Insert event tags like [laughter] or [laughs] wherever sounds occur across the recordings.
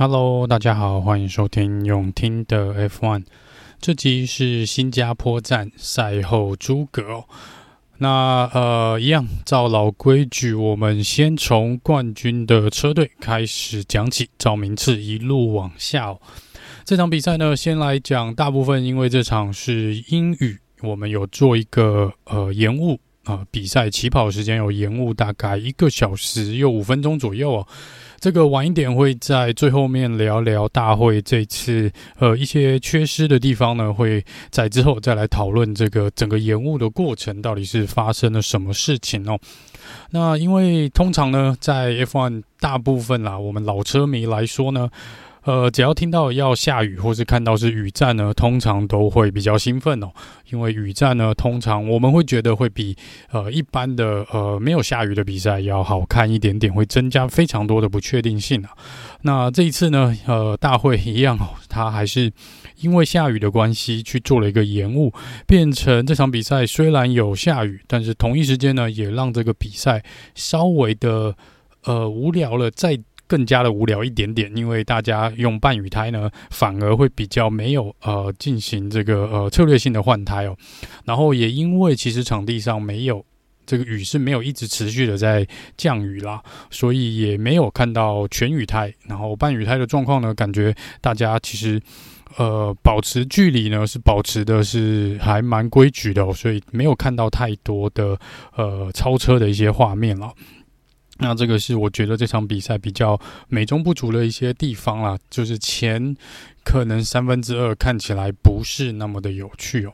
Hello，大家好，欢迎收听永听的 F1。这集是新加坡站赛后诸葛哦。那呃，一样照老规矩，我们先从冠军的车队开始讲起，照名次一路往下哦。这场比赛呢，先来讲大部分，因为这场是英语，我们有做一个呃延误啊、比赛起跑时间有延误大概一个小时又五分钟左右哦。这个晚一点会在最后面聊聊大会这次呃一些缺失的地方呢，会在之后再来讨论这个整个延误的过程到底是发生了什么事情哦。那因为通常呢，在 F1 大部分啦，我们老车迷来说呢。呃，只要听到要下雨，或是看到是雨战呢，通常都会比较兴奋哦。因为雨战呢，通常我们会觉得会比呃一般的呃没有下雨的比赛要好看一点点，会增加非常多的不确定性啊。那这一次呢，呃，大会一样哦，它还是因为下雨的关系去做了一个延误，变成这场比赛虽然有下雨，但是同一时间呢，也让这个比赛稍微的呃无聊了，再。更加的无聊一点点，因为大家用半雨胎呢，反而会比较没有呃进行这个呃策略性的换胎哦。然后也因为其实场地上没有这个雨是没有一直持续的在降雨啦，所以也没有看到全雨胎。然后半雨胎的状况呢，感觉大家其实呃保持距离呢是保持的是还蛮规矩的哦，所以没有看到太多的呃超车的一些画面了。那这个是我觉得这场比赛比较美中不足的一些地方啦，就是前可能三分之二看起来不是那么的有趣哦。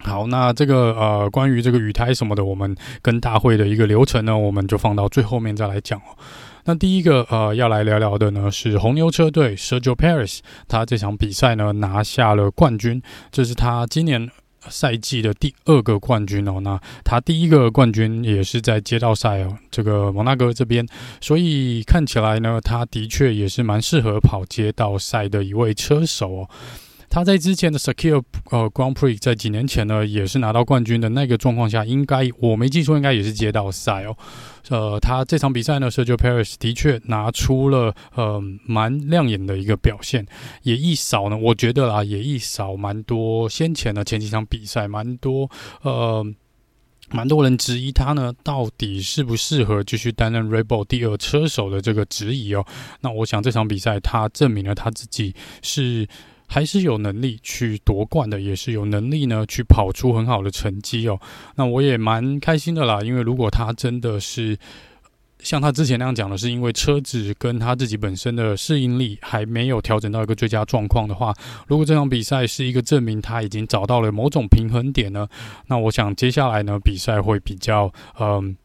好，那这个呃关于这个雨胎什么的，我们跟大会的一个流程呢，我们就放到最后面再来讲哦。那第一个呃要来聊聊的呢是红牛车队 Sergio Paris，他这场比赛呢拿下了冠军，这是他今年。赛季的第二个冠军哦，那他第一个冠军也是在街道赛哦，这个蒙纳哥这边，所以看起来呢，他的确也是蛮适合跑街道赛的一位车手哦。他在之前的 Secure 呃 Grand Prix 在几年前呢，也是拿到冠军的那个状况下，应该我没记错，应该也是街道赛哦。呃，他这场比赛呢，Sergio Perez 的确拿出了呃蛮亮眼的一个表现，也一扫呢，我觉得啊，也一扫蛮多先前的前几场比赛，蛮多呃蛮多人质疑他呢，到底适不适合继续担任 Red Bull 第二车手的这个质疑哦。那我想这场比赛他证明了他自己是。还是有能力去夺冠的，也是有能力呢去跑出很好的成绩哦。那我也蛮开心的啦，因为如果他真的是像他之前那样讲的，是因为车子跟他自己本身的适应力还没有调整到一个最佳状况的话，如果这场比赛是一个证明他已经找到了某种平衡点呢，那我想接下来呢比赛会比较嗯，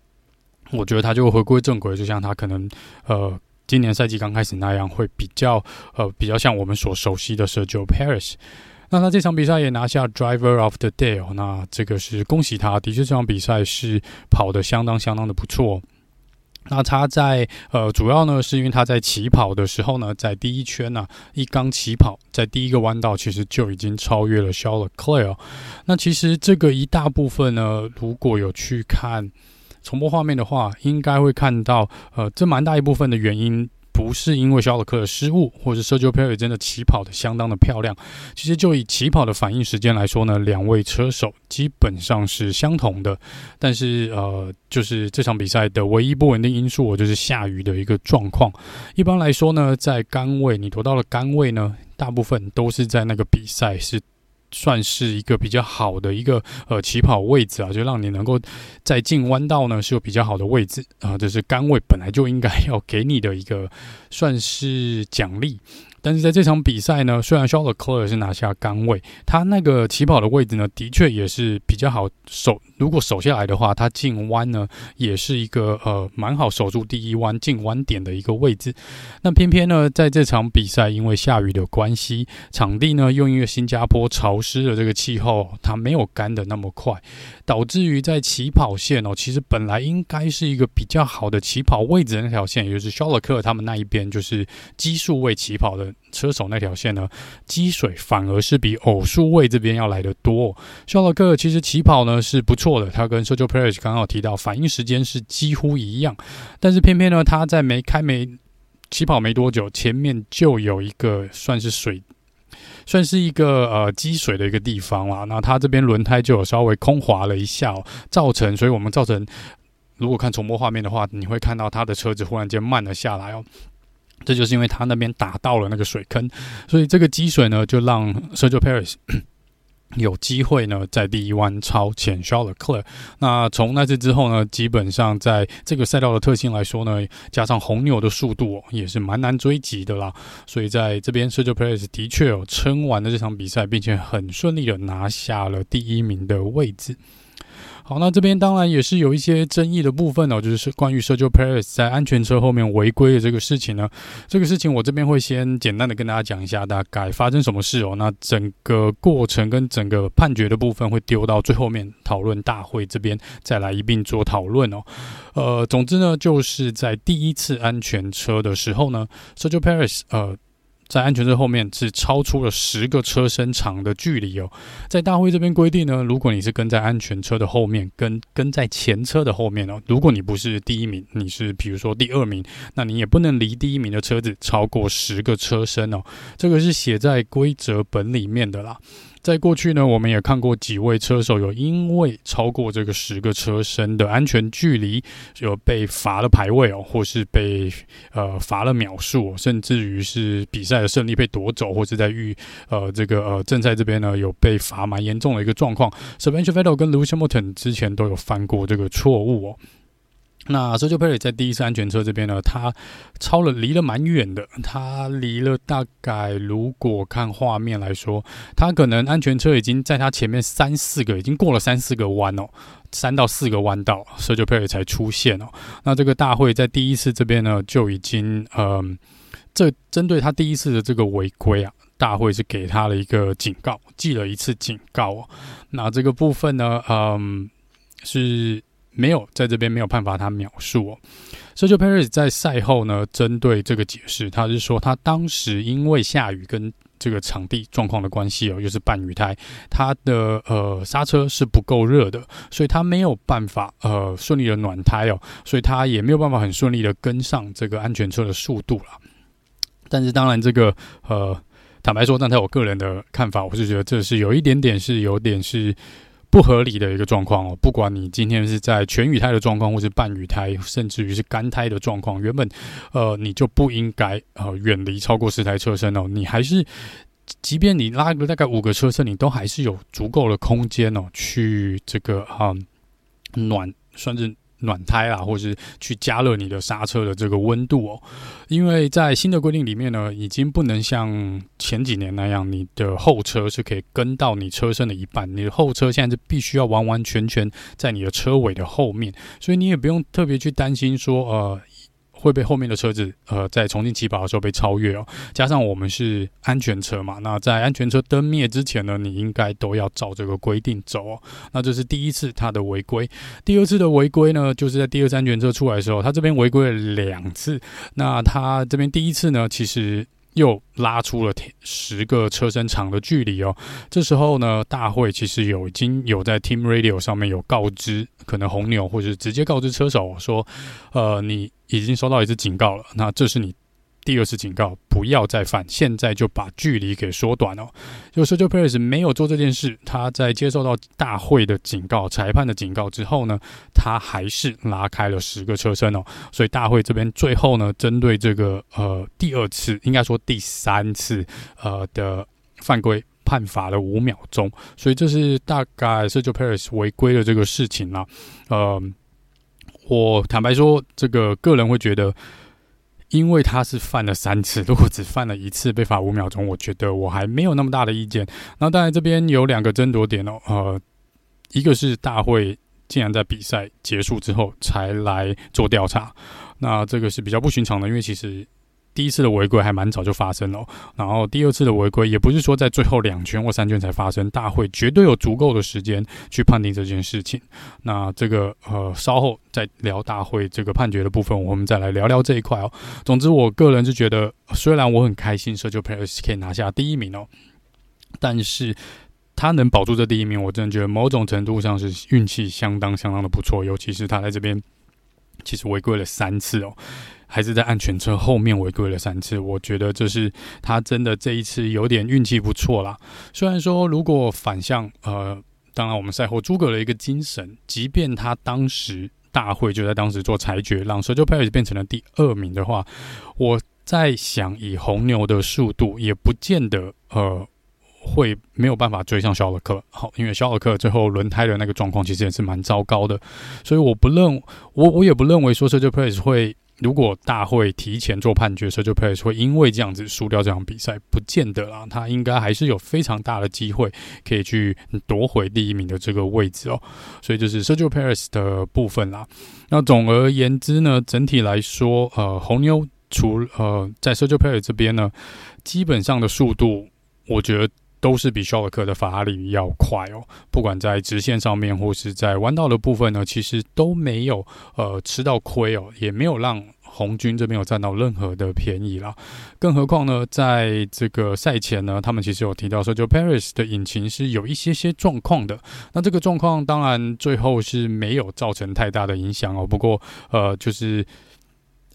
我觉得他就会回归正轨，就像他可能呃。今年赛季刚开始那样，会比较呃比较像我们所熟悉的 Sergio Perez。那他这场比赛也拿下 Driver of the Day，那这个是恭喜他，的确这场比赛是跑得相当相当的不错。那他在呃主要呢是因为他在起跑的时候呢，在第一圈呢、一刚起跑，在第一个弯道其实就已经超越了 Charles Leclerc。那其实这个一大部分呢，如果有去看。重播画面的话，应该会看到，呃，这蛮大一部分的原因不是因为肖尔克的失误，或者 Sergio Perez 真的起跑的相当的漂亮。其实就以起跑的反应时间来说呢，两位车手基本上是相同的。但是，呃，就是这场比赛的唯一不稳定因素，我就是下雨的一个状况。一般来说呢，在杆位你夺到了杆位呢，大部分都是在那个比赛是。算是一个比较好的一个呃起跑位置啊，就让你能够在进弯道呢是有比较好的位置啊，这是杆位本来就应该要给你的一个算是奖励。但是在这场比赛呢，虽然 Charles Leclerc 是拿下杆位，他那个起跑的位置呢，的确也是比较好守。如果守下来的话，他进弯呢也是一个呃蛮好守住第一弯进弯点的一个位置。那偏偏呢，在这场比赛因为下雨的关系，场地呢又因为新加坡潮湿的这个气候，它没有干的那么快，导致于在起跑线哦，其实本来应该是一个比较好的起跑位置的那条线，也就是肖勒克他们那一边就是奇数位起跑的。车手那条线呢，积水反而是比偶数位这边要来得多。肖勒克其实起跑呢是不错的，他跟 Sergio Perez 刚刚有提到反应时间是几乎一样，但是偏偏呢他在没开没起跑没多久，前面就有一个算是水，算是一个呃积水的一个地方啦。那它这边轮胎就有稍微空滑了一下，哦，造成，所以我们造成，如果看重播画面的话，你会看到他的车子忽然间慢了下来哦。这就是因为他那边打到了那个水坑，所以这个积水呢，就让 Sergio Perez [coughs] 有机会呢在第一弯超前 Charles Leclerc。那从那次之后呢，基本上在这个赛道的特性来说呢，加上红牛的速度哦，也是蛮难追及的啦。所以在这边 Sergio Perez 的确有撑完了这场比赛，并且很顺利的拿下了第一名的位置。好，那这边当然也是有一些争议的部分哦，就是关于 Sergio Perez 在安全车后面违规的这个事情呢。这个事情我这边会先简单的跟大家讲一下，大概发生什么事哦。那整个过程跟整个判决的部分会丢到最后面讨论大会这边再来一并做讨论哦。呃，总之呢，就是在第一次安全车的时候呢，Sergio Perez 呃。在安全车后面是超出了十个车身长的距离哦。在大会这边规定呢，如果你是跟在安全车的后面，跟跟在前车的后面哦，如果你不是第一名，你是比如说第二名，那你也不能离第一名的车子超过十个车身哦。这个是写在规则本里面的啦。在过去呢，我们也看过几位车手有因为超过这个十个车身的安全距离，有被罚了排位哦，或是被呃罚了秒数，甚至于是比赛的胜利被夺走，或是在预呃这个呃正赛这边呢有被罚蛮严重的一个状况。Sebastian Vettel 跟 Lewis Hamilton 之前都有犯过这个错误哦。那 Sergio Perez 在第一次安全车这边呢，他超了离了蛮远的，他离了大概，如果看画面来说，他可能安全车已经在他前面三四个，已经过了三四个弯哦，三到四个弯道，Sergio Perez 才出现哦。那这个大会在第一次这边呢，就已经嗯，这针对他第一次的这个违规啊，大会是给他了一个警告，记了一次警告哦。那这个部分呢，嗯，是。没有在这边没有判罚他秒数哦。Sergio Perez 在赛后呢，针对这个解释，他是说他当时因为下雨跟这个场地状况的关系哦，又是半雨胎，他的呃刹车是不够热的，所以他没有办法呃顺利的暖胎哦，所以他也没有办法很顺利的跟上这个安全车的速度了。但是当然这个呃坦白说，站在我个人的看法，我是觉得这是有一点点是有点是。不合理的一个状况哦，不管你今天是在全雨胎的状况，或是半雨胎，甚至于是干胎的状况，原本呃你就不应该呃远离超过十台车身哦，你还是即便你拉个大概五个车身，你都还是有足够的空间哦，去这个啊、嗯、暖算是。暖胎啊，或是去加热你的刹车的这个温度哦，因为在新的规定里面呢，已经不能像前几年那样，你的后车是可以跟到你车身的一半，你的后车现在是必须要完完全全在你的车尾的后面，所以你也不用特别去担心说呃。会被后面的车子呃在重新起跑的时候被超越哦，加上我们是安全车嘛，那在安全车灯灭之前呢，你应该都要照这个规定走哦。那这是第一次他的违规，第二次的违规呢，就是在第二次安全车出来的时候，他这边违规了两次。那他这边第一次呢，其实。又拉出了十个车身长的距离哦。这时候呢，大会其实有已经有在 Team Radio 上面有告知，可能红牛或者直接告知车手说，呃，你已经收到一次警告了。那这是你。第二次警告，不要再犯，现在就把距离给缩短哦。就 Sergio Perez 没有做这件事，他在接受到大会的警告、裁判的警告之后呢，他还是拉开了十个车身哦。所以大会这边最后呢，针对这个呃第二次，应该说第三次呃的犯规，判罚了五秒钟。所以这是大概 Sergio Perez 违规的这个事情啦。呃，我坦白说，这个个人会觉得。因为他是犯了三次，如果只犯了一次被罚五秒钟，我觉得我还没有那么大的意见。那当然这边有两个争夺点哦，呃，一个是大会竟然在比赛结束之后才来做调查，那这个是比较不寻常的，因为其实。第一次的违规还蛮早就发生了，然后第二次的违规也不是说在最后两圈或三圈才发生，大会绝对有足够的时间去判定这件事情。那这个呃，稍后再聊大会这个判决的部分，我们再来聊聊这一块哦。总之，我个人是觉得，虽然我很开心，Sergio Perez 可以拿下第一名哦，但是他能保住这第一名，我真的觉得某种程度上是运气相当相当的不错，尤其是他在这边其实违规了三次哦。还是在安全车后面违规了三次。我觉得这是他真的这一次有点运气不错啦。虽然说如果反向，呃，当然我们赛后诸葛的一个精神，即便他当时大会就在当时做裁决，让 Sergio Perez 变成了第二名的话，我在想以红牛的速度，也不见得呃。会没有办法追上肖尔克，好，因为肖尔克最后轮胎的那个状况其实也是蛮糟糕的，所以我不认我我也不认为说 Sergio Perez 会，如果大会提前做判决，Sergio Perez 会因为这样子输掉这场比赛，不见得啦，他应该还是有非常大的机会可以去夺回第一名的这个位置哦，所以就是 Sergio Perez 的部分啦。那总而言之呢，整体来说，呃，红牛除呃在 Sergio Perez 这边呢，基本上的速度，我觉得。都是比肖尔克的法拉利要快哦，不管在直线上面或是在弯道的部分呢，其实都没有呃吃到亏哦，也没有让红军这边有占到任何的便宜啦。更何况呢，在这个赛前呢，他们其实有提到说，就 Paris 的引擎是有一些些状况的。那这个状况当然最后是没有造成太大的影响哦。不过呃，就是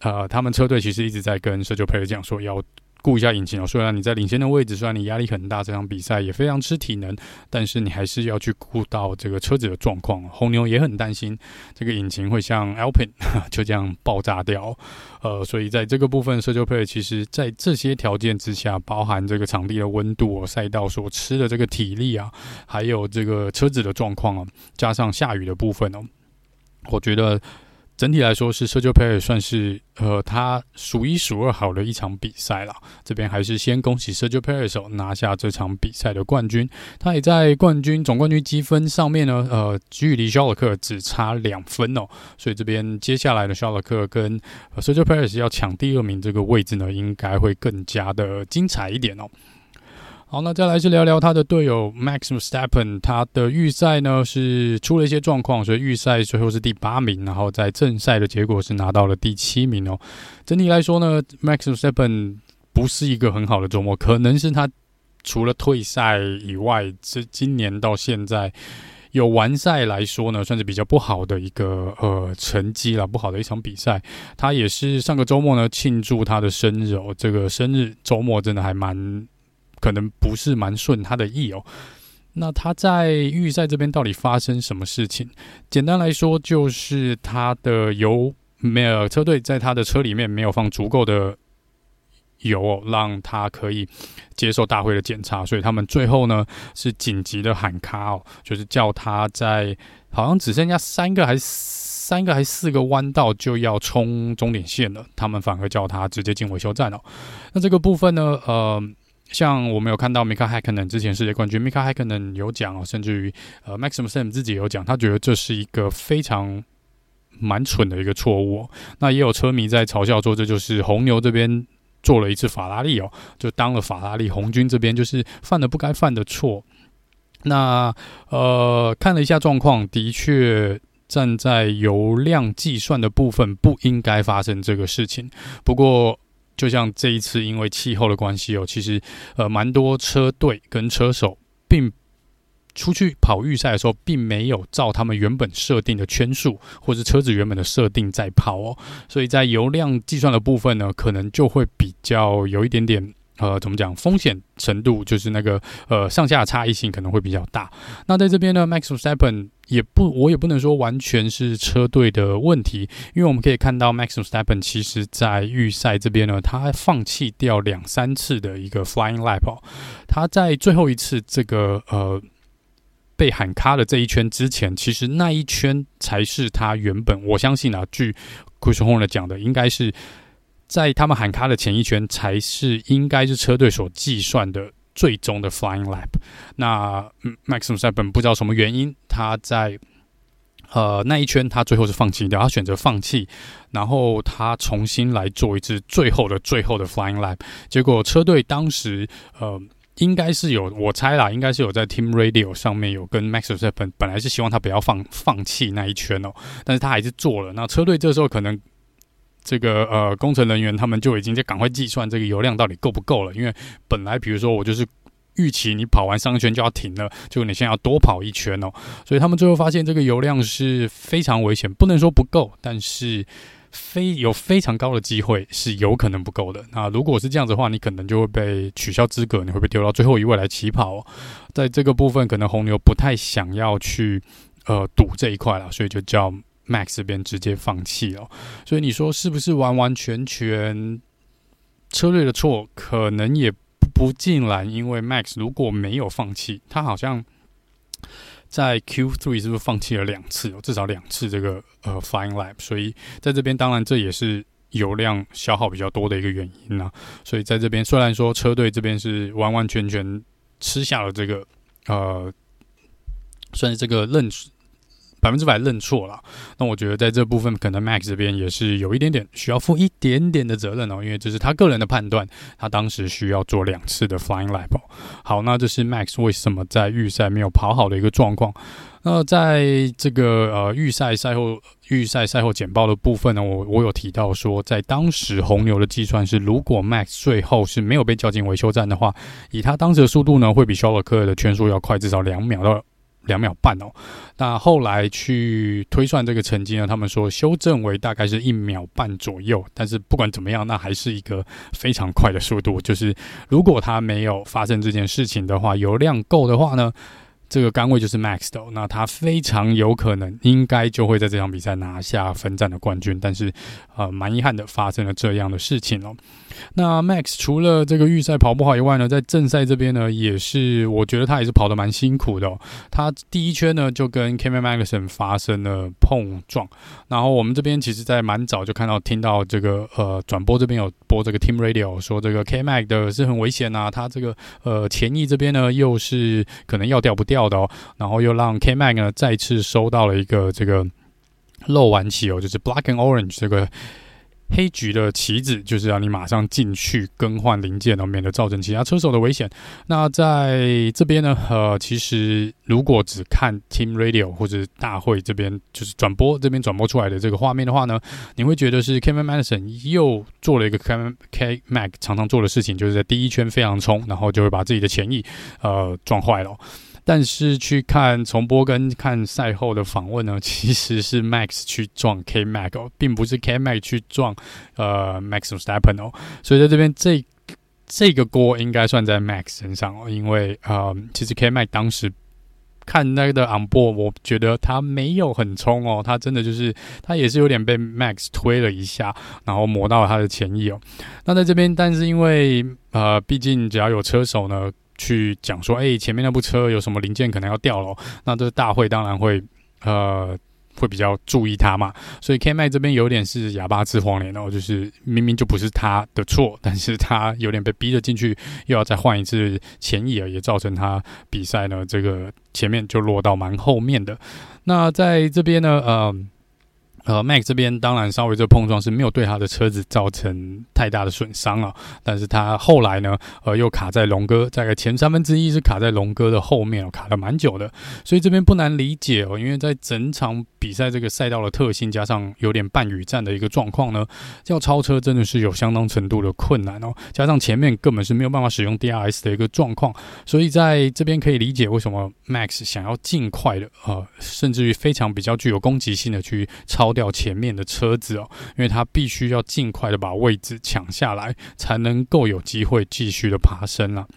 呃，他们车队其实一直在跟 Sergio Perez 讲说要。顾一下引擎哦，虽然你在领先的位置，虽然你压力很大，这场比赛也非常吃体能，但是你还是要去顾到这个车子的状况。红牛也很担心这个引擎会像 Alpine [laughs] 就这样爆炸掉，呃，所以在这个部分，Sergio Perez 其实在这些条件之下，包含这个场地的温度、赛道所吃的这个体力啊，还有这个车子的状况啊，加上下雨的部分哦，我觉得。整体来说，是 Sergio Perez 算是呃，他数一数二好的一场比赛了。这边还是先恭喜 Sergio Perez 拿下这场比赛的冠军。他也在冠军总冠军积分上面呢，呃，距离肖尔克只差两分哦。所以这边接下来的肖尔克跟 Sergio Perez 要抢第二名这个位置呢，应该会更加的精彩一点哦。好，那再来是聊聊他的队友 Max Verstappen，他的预赛呢是出了一些状况，所以预赛最后是第八名，然后在正赛的结果是拿到了第七名哦。整体来说呢，Max Verstappen 不是一个很好的周末，可能是他除了退赛以外，这今年到现在有完赛来说呢，算是比较不好的一个呃成绩了，不好的一场比赛。他也是上个周末呢庆祝他的生日哦，这个生日周末真的还蛮。可能不是蛮顺他的意哦。那他在预赛这边到底发生什么事情？简单来说，就是他的油没有，车队在他的车里面没有放足够的油哦，让他可以接受大会的检查。所以他们最后呢是紧急的喊卡哦，就是叫他在好像只剩下三个还是三个还是四个弯道就要冲终点线了，他们反而叫他直接进维修站哦。那这个部分呢，呃。像我们有看到 Mika Häkkinen 之前世界冠军 Mika Häkkinen 有讲哦，甚至于呃，Maxim Sam 自己有讲，他觉得这是一个非常蛮蠢的一个错误。那也有车迷在嘲笑说，这就是红牛这边做了一次法拉利哦，就当了法拉利红军这边就是犯了不该犯的错。那呃看了一下状况，的确站在油量计算的部分不应该发生这个事情。不过。就像这一次，因为气候的关系哦，其实呃，蛮多车队跟车手并出去跑预赛的时候，并没有照他们原本设定的圈数，或是车子原本的设定在跑哦，所以在油量计算的部分呢，可能就会比较有一点点。呃，怎么讲？风险程度就是那个呃，上下差异性可能会比较大。那在这边呢，Max Verstappen 也不，我也不能说完全是车队的问题，因为我们可以看到 Max Verstappen 其实在预赛这边呢，他放弃掉两三次的一个 Flying Lap 哦。他在最后一次这个呃被喊卡的这一圈之前，其实那一圈才是他原本，我相信啊，据 Chris Horner 讲的，应该是。在他们喊卡的前一圈，才是应该是车队所计算的最终的 Flying Lap。那 Max Verstappen 不知道什么原因，他在呃那一圈他最后是放弃掉，他选择放弃，然后他重新来做一次最后的最后的 Flying Lap。结果车队当时呃应该是有，我猜啦，应该是有在 Team Radio 上面有跟 Max Verstappen 本来是希望他不要放放弃那一圈哦，但是他还是做了。那车队这时候可能。这个呃，工程人员他们就已经在赶快计算这个油量到底够不够了，因为本来比如说我就是预期你跑完上一圈就要停了，就你现在要多跑一圈哦，所以他们最后发现这个油量是非常危险，不能说不够，但是非有非常高的机会是有可能不够的。那如果是这样子的话，你可能就会被取消资格，你会被丢到最后一位来起跑。在这个部分，可能红牛不太想要去呃赌这一块了，所以就叫 Max 这边直接放弃了。所以你说是不是完完全全车队的错？可能也不不尽然，因为 Max 如果没有放弃，他好像。在 Q3 是不是放弃了两次哦？至少两次这个呃 Flying Lap，所以在这边当然这也是油量消耗比较多的一个原因啦。所以在这边虽然说车队这边是完完全全吃下了这个呃，算是这个认。百分之百认错了，那我觉得在这部分可能 Max 这边也是有一点点需要负一点点的责任哦，因为这是他个人的判断，他当时需要做两次的 Flying Lap。好，那这是 Max 为什么在预赛没有跑好的一个状况。那在这个呃预赛赛后预赛赛后简报的部分呢，我我有提到说，在当时红牛的计算是，如果 Max 最后是没有被叫进维修站的话，以他当时的速度呢，会比肖尔克的圈速要快至少两秒到。两秒半哦，那后来去推算这个成绩呢，他们说修正为大概是一秒半左右，但是不管怎么样，那还是一个非常快的速度。就是如果他没有发生这件事情的话，油量够的话呢，这个杆位就是 Max 的，那他非常有可能应该就会在这场比赛拿下分站的冠军，但是呃，蛮遗憾的发生了这样的事情哦。那 Max 除了这个预赛跑不好以外呢，在正赛这边呢，也是我觉得他也是跑得蛮辛苦的哦。他第一圈呢就跟 Kevin Magnussen 发生了碰撞，然后我们这边其实在蛮早就看到听到这个呃转播这边有播这个 Team Radio 说这个 K Mag 的是很危险啊，他这个呃前翼这边呢又是可能要掉不掉的哦，然后又让 K Mag 呢再次收到了一个这个漏网旗哦，就是 Black and Orange 这个。黑橘的旗子就是让你马上进去更换零件哦，免得造成其他车手的危险。那在这边呢，呃，其实如果只看 Team Radio 或者大会这边就是转播这边转播出来的这个画面的话呢，你会觉得是 Kevin Magnussen 又做了一个 Kevin K Mac 常常做的事情，就是在第一圈非常冲，然后就会把自己的前翼呃撞坏了。但是去看重播跟看赛后的访问呢，[laughs] 其实是 Max 去撞 K Mag 哦，并不是 K Mag 去撞呃 Max Verstappen 哦，所以在这边这这个锅应该算在 Max 身上哦，因为呃其实 K Mag 当时看那个的 on board，我觉得他没有很冲哦，他真的就是他也是有点被 Max 推了一下，然后磨到了他的前翼哦。那在这边，但是因为呃毕竟只要有车手呢。去讲说，哎、前面那部车有什么零件可能要掉了，那这个大会当然会，呃，会比较注意他嘛。所以 K 迈这边有点是哑巴吃黄连哦，就是明明就不是他的错，但是他有点被逼着进去，又要再换一次前翼啊，也造成他比赛呢这个前面就落到蛮后面的。那在这边呢，呃。呃，Max 这边当然稍微这碰撞是没有对他的车子造成太大的损伤啊，但是他后来呢，呃，又卡在龙哥，大概前三分之一是卡在龙哥的后面哦，卡了蛮久的，所以这边不难理解哦，因为在整场比赛这个赛道的特性加上有点半雨战的一个状况呢，要超车真的是有相当程度的困难哦，加上前面根本是没有办法使用 DRS 的一个状况，所以在这边可以理解为什么 Max 想要尽快的呃，甚至于非常比较具有攻击性的去超。掉前面的车子哦，因为他必须要尽快的把位置抢下来，才能够有机会继续的爬升了。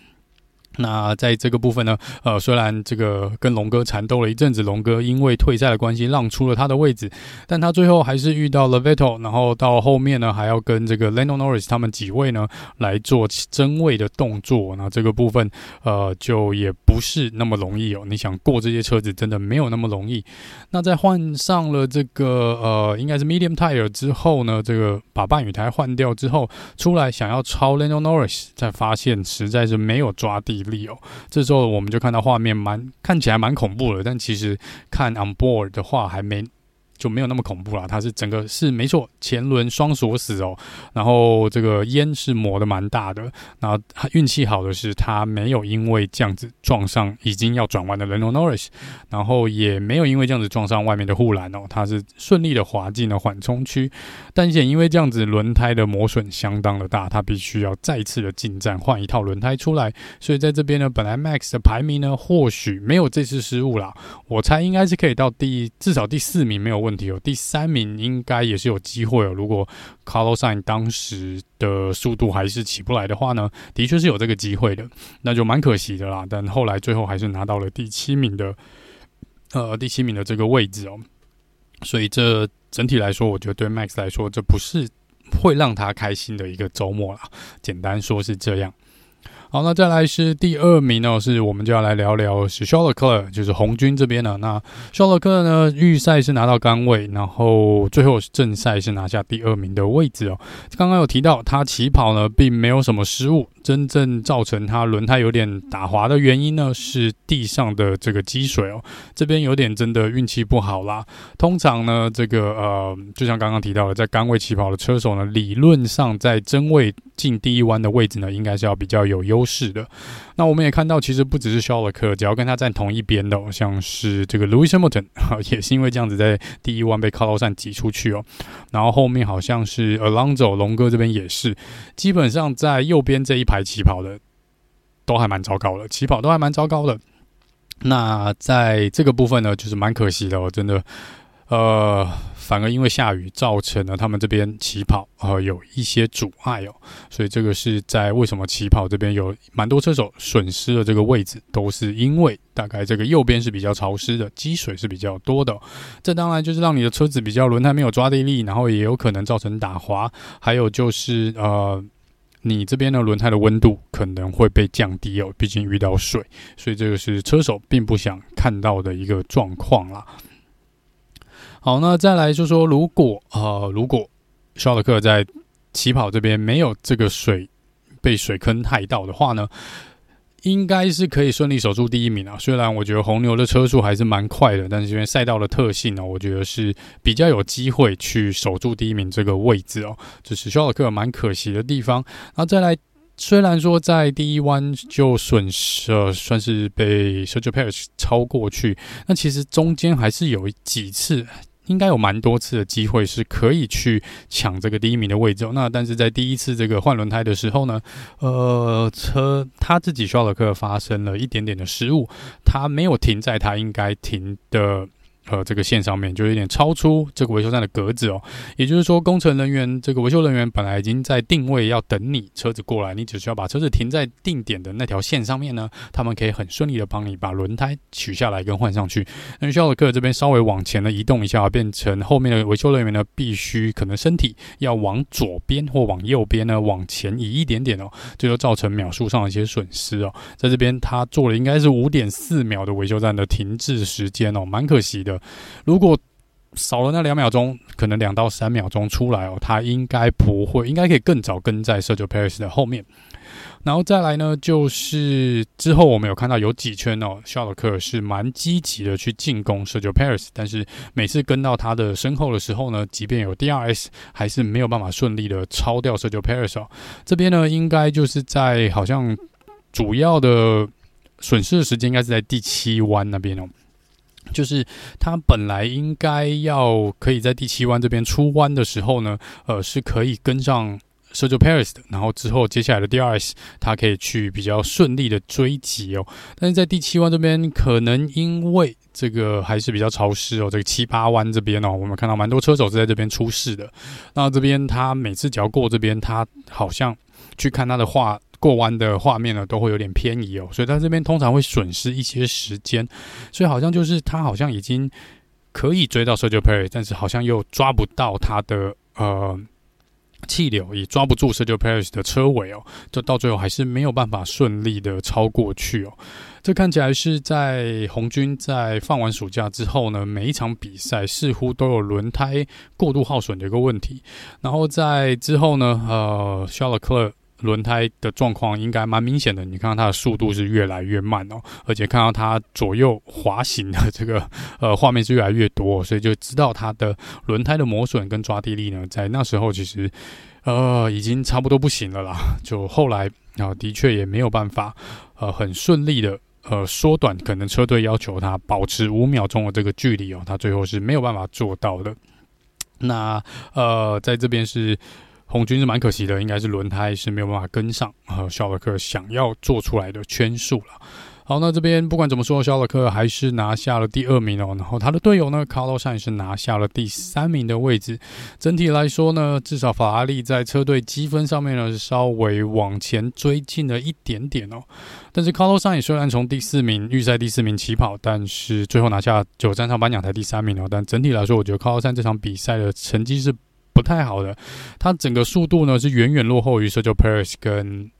那在这个部分呢，呃，虽然这个跟龙哥缠斗了一阵子，龙哥因为退赛的关系让出了他的位置，但他最后还是遇到了 Vettel，然后到后面呢还要跟这个 Lando Norris 他们几位呢来做争位的动作，那这个部分呃就也不是那么容易哦。你想过这些车子真的没有那么容易。那在换上了这个呃应该是 Medium Tire 之后呢，这个把半雨胎换掉之后出来想要超 Lando Norris，再发现实在是没有抓地。力哦，这时候我们就看到画面蛮看起来蛮恐怖的，但其实看 on board 的话还没。就没有那么恐怖了，它是整个是没错，前轮双锁死哦，然后这个烟是磨得蛮大的，然后运气好的是他没有因为这样子撞上已经要转弯的 Lando Norris，然后也没有因为这样子撞上外面的护栏哦，他是顺利的滑进了缓冲区，但也因为这样子轮胎的磨损相当的大，他必须要再次的进站换一套轮胎出来，所以在这边呢，本来 Max 的排名呢或许没有这次失误啦，我猜应该是可以到第至少第四名没有问问题哦。第三名应该也是有机会哦。如果 Carlos s i n 当时的速度还是起不来的话呢，的确是有这个机会的，那就蛮可惜的啦。但后来最后还是拿到了第七名的，呃，第七名的这个位置哦。所以这整体来说，我觉得对 Max 来说，这不是会让他开心的一个周末啦。简单说是这样。好，那再来是第二名呢，是我们就要来聊聊是 s h o l e r c l e r 就是红军这边的。那 s h o l e r c l e r 呢，预赛是拿到杆位，然后最后正赛是拿下第二名的位置哦。刚刚有提到他起跑呢，并没有什么失误。真正造成它轮胎有点打滑的原因呢，是地上的这个积水哦。这边有点真的运气不好啦。通常呢，这个呃，就像刚刚提到的，在杆位起跑的车手呢，理论上在真位进第一弯的位置呢，应该是要比较有优势的。那我们也看到，其实不只是肖尔克，只要跟他站同一边的，像是这个 Louis Hamilton，也是因为这样子在第一弯被靠道上挤出去哦。然后后面好像是 Alonso 龙哥这边也是，基本上在右边这一排。起跑的都还蛮糟糕的，起跑都还蛮糟糕的。那在这个部分呢，就是蛮可惜的哦，真的。呃，反而因为下雨，造成了他们这边起跑呃有一些阻碍哦。所以这个是在为什么起跑这边有蛮多车手损失了这个位置，都是因为大概这个右边是比较潮湿的，积水是比较多的。这当然就是让你的车子比较轮胎没有抓地力，然后也有可能造成打滑。还有就是呃。你这边的轮胎的温度可能会被降低哦，毕竟遇到水，所以这个是车手并不想看到的一个状况啦。好，那再来就说，如果啊，如果肖勒克在起跑这边没有这个水被水坑害到的话呢？应该是可以顺利守住第一名啊！虽然我觉得红牛的车速还是蛮快的，但是因为赛道的特性呢，我觉得是比较有机会去守住第一名这个位置哦。这是肖尔克蛮可惜的地方。然后再来，虽然说在第一弯就损失，呃，算是被 Sergio Perez 超过去，那其实中间还是有几次。应该有蛮多次的机会是可以去抢这个第一名的位置。那但是在第一次这个换轮胎的时候呢，呃，车他自己肖尔克发生了一点点的失误，他没有停在他应该停的。呃，这个线上面就有点超出这个维修站的格子哦，也就是说，工程人员这个维修人员本来已经在定位要等你车子过来，你只需要把车子停在定点的那条线上面呢，他们可以很顺利的帮你把轮胎取下来跟换上去。那肖尔克这边稍微往前呢移动一下，变成后面的维修人员呢必须可能身体要往左边或往右边呢往前移一点点哦，这就造成秒数上的一些损失哦。在这边他做了应该是五点四秒的维修站的停滞时间哦，蛮可惜的。如果少了那两秒钟，可能两到三秒钟出来哦，他应该不会，应该可以更早跟在 Sergio Paris 的后面。然后再来呢，就是之后我们有看到有几圈哦，肖尔克是蛮积极的去进攻 Sergio Paris，但是每次跟到他的身后的时候呢，即便有 DRS，还是没有办法顺利的超掉 Sergio Paris 哦。这边呢，应该就是在好像主要的损失的时间，应该是在第七弯那边哦。就是他本来应该要可以在第七弯这边出弯的时候呢，呃，是可以跟上 Sergio Perez 的，然后之后接下来的 DRS，他可以去比较顺利的追击哦。但是在第七弯这边，可能因为这个还是比较潮湿哦，这个七八弯这边哦，我们看到蛮多车手是在这边出事的。那这边他每次只要过这边，他好像去看他的画。过弯的画面呢，都会有点偏移哦，所以他这边通常会损失一些时间，所以好像就是他好像已经可以追到 Sergio Perez，但是好像又抓不到他的呃气流，也抓不住 Sergio Perez 的车尾哦，就到最后还是没有办法顺利的超过去哦。这看起来是在红军在放完暑假之后呢，每一场比赛似乎都有轮胎过度耗损的一个问题，然后在之后呢，呃，Charles Leclerc 轮胎的状况应该蛮明显的，你看到它的速度是越来越慢哦，而且看到它左右滑行的这个呃画面是越来越多，所以就知道它的轮胎的磨损跟抓地力呢，在那时候其实呃已经差不多不行了啦。就后来啊，的确也没有办法呃很顺利的呃缩短可能车队要求它保持五秒钟的这个距离哦，它最后是没有办法做到的。那呃在这边是。红军是蛮可惜的，应该是轮胎是没有办法跟上，呃，肖尔克想要做出来的圈数了。好，那这边不管怎么说，肖勒克还是拿下了第二名哦。然后他的队友呢卡洛山也是拿下了第三名的位置。整体来说呢，至少法拉利在车队积分上面呢是稍微往前追进了一点点哦。但是卡洛山也虽然从第四名预赛第四名起跑，但是最后拿下九站上颁奖台第三名哦。但整体来说，我觉得卡洛山这场比赛的成绩是不太好的。他整个速度呢是远远落后于 Sergio Perez 跟。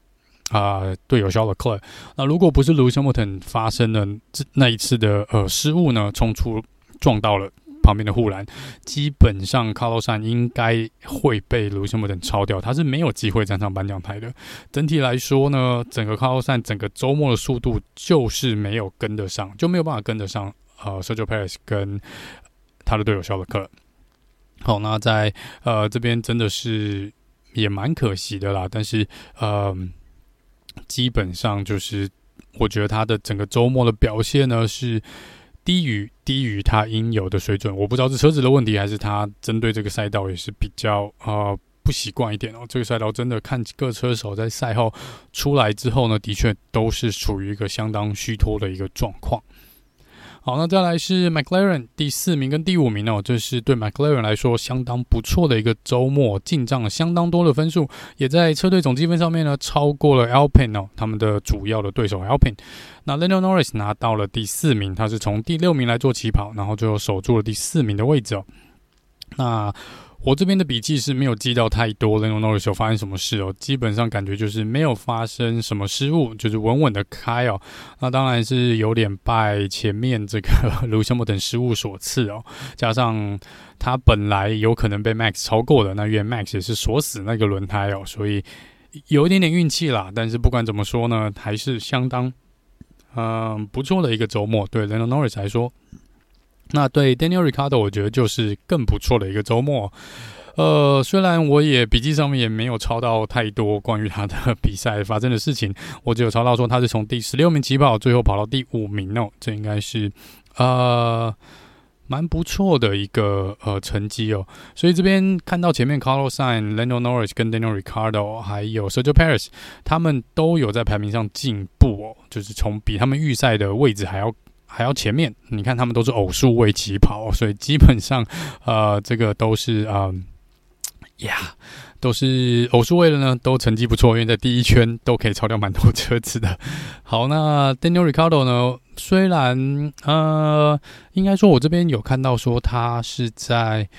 啊，队友肖勒克，那如果不是 Lewis Hamilton 发生了这那一次的呃失误呢，冲出撞到了旁边的护栏，基本上 Carlos 应该会被 Lewis Hamilton 超掉，他是没有机会站上颁奖台的。整体来说呢，整个 Carlos 整个周末的速度就是没有跟得上，就没有办法跟得上呃 Sergio Perez 跟他的队友肖勒克。好，那在呃这边真的是也蛮可惜的啦，但是呃。基本上就是，我觉得他的整个周末的表现呢是低于低于他应有的水准。我不知道是车子的问题，还是他针对这个赛道也是比较呃不习惯一点哦。这个赛道真的看各车手在赛后出来之后呢，的确都是处于一个相当虚脱的一个状况。好，那再来是 McLaren 第四名跟第五名哦，这是对 McLaren 来说相当不错的一个周末，进账相当多的分数，也在车队总积分上面呢超过了 Alpine 哦，他们的主要的对手 Alpine。那 l e n d o Norris 拿到了第四名，他是从第六名来做起跑，然后最后守住了第四名的位置哦。那我这边的笔记是没有记到太多，Lando Norris 发生什么事哦？基本上感觉就是没有发生什么失误，就是稳稳的开哦。那当然是有点拜前面这个 Lewis Hamilton 失误所赐哦，加上他本来有可能被 Max 超过的，那因为 Max 也是锁死那个轮胎哦，所以有一点点运气啦。但是不管怎么说呢，还是相当嗯、不错的一个周末，对 Lando Norris 来说。那对 Daniel Ricardo，我觉得就是更不错的一个周末。呃，虽然我也笔记上面也没有抄到太多关于他的比赛发生的事情，我只有抄到说他是从第十六名起跑，最后跑到第五名哦，这应该是呃蛮不错的一个呃成绩哦。所以这边看到前面 Carlos Sain、Lando Norris 跟 Daniel Ricardo 还有 Sergio Perez，他们都有在排名上进步哦，就是从比他们预赛的位置还要。还要前面，你看他们都是偶数位起跑，所以基本上，[laughs] 呃，这个都是啊，呀、都是偶数位的呢，都成绩不错，因为在第一圈都可以超掉蛮多车子的。好，那 Daniel Ricardo 呢，虽然呃，应该说我这边有看到说他是在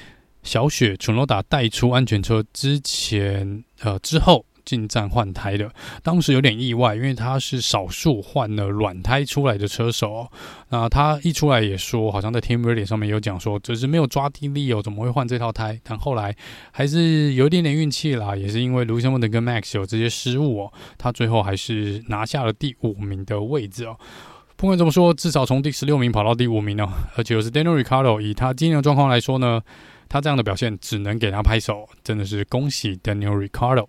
小雪纯罗达带出安全车之前，呃，之后。进站换胎的，当时有点意外，因为他是少数换了软胎出来的车手。那他一出来也说，好像在 Team Radio 上面有讲说，只是没有抓地力哦，怎么会换这套胎？但后来还是有一点点运气啦，也是因为 Lewis Hamilton 跟 Max 有这些失误哦，他最后还是拿下了第五名的位置哦。不管怎么说，至少从第十六名跑到第五名哦，而且又是 Daniel Ricardo，以他今年的状况来说呢，他这样的表现只能给他拍手，真的是恭喜 Daniel Ricardo。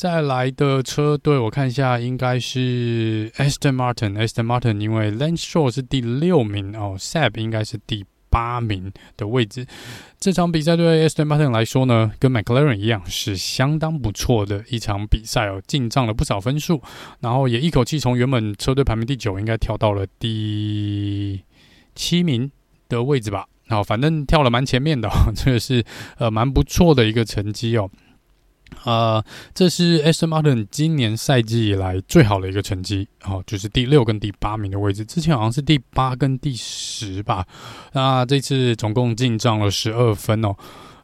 再来的车队，我看一下，应该是 Aston Martin。Aston Martin 因为 Lance Stroll 是第六名哦，Seb 应该是第八名的位置。这场比赛对 Aston Martin 来说呢，跟 McLaren 一样，是相当不错的一场比赛哦，进账了不少分数，然后也一口气从原本车队排名第九，应该跳到了第七名的位置吧。好，反正跳了蛮前面的，哦，[laughs] 这个是呃蛮不错的一个成绩哦。呃，这是 Aston Martin 今年赛季以来最好的一个成绩，哦，就是第六跟第八名的位置，之前好像是第八跟第十吧。那这次总共进账了十二分哦。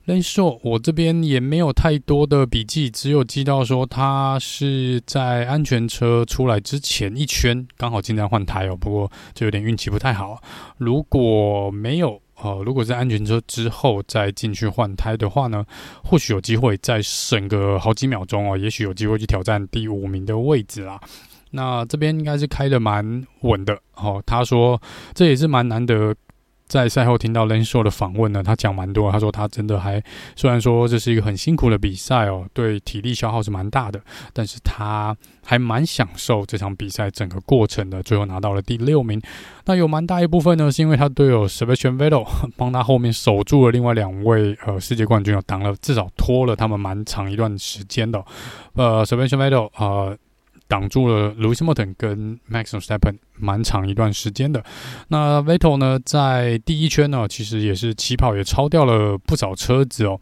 Lance Stroll，我这边也没有太多的笔记，只有记到说他是在安全车出来之前一圈刚好进站换胎哦，不过就有点运气不太好。如果没有。呃，如果在安全车之后再进去换胎的话呢，或许有机会再省个好几秒钟哦，也许有机会去挑战第五名的位置啦。那这边应该是开的蛮稳的哦。他说这也是蛮难得。在赛后听到 Lance Stroll 的访问呢，他讲蛮多。他说他真的还虽然说这是一个很辛苦的比赛哦，对体力消耗是蛮大的，但是他还蛮享受这场比赛整个过程的。最后拿到了第六名，那有蛮大一部分呢，是因为他队友 Sebastian Vettel 帮他后面守住了另外两位呃世界冠军，有挡了至少拖了他们蛮长一段时间的。呃，Sebastian Vettel 呃。挡住了 Lewis Hamilton 跟 Max Verstappen 蛮长一段时间的。那 Vettel 呢，在第一圈呢，其实也是起跑也超掉了不少车子哦。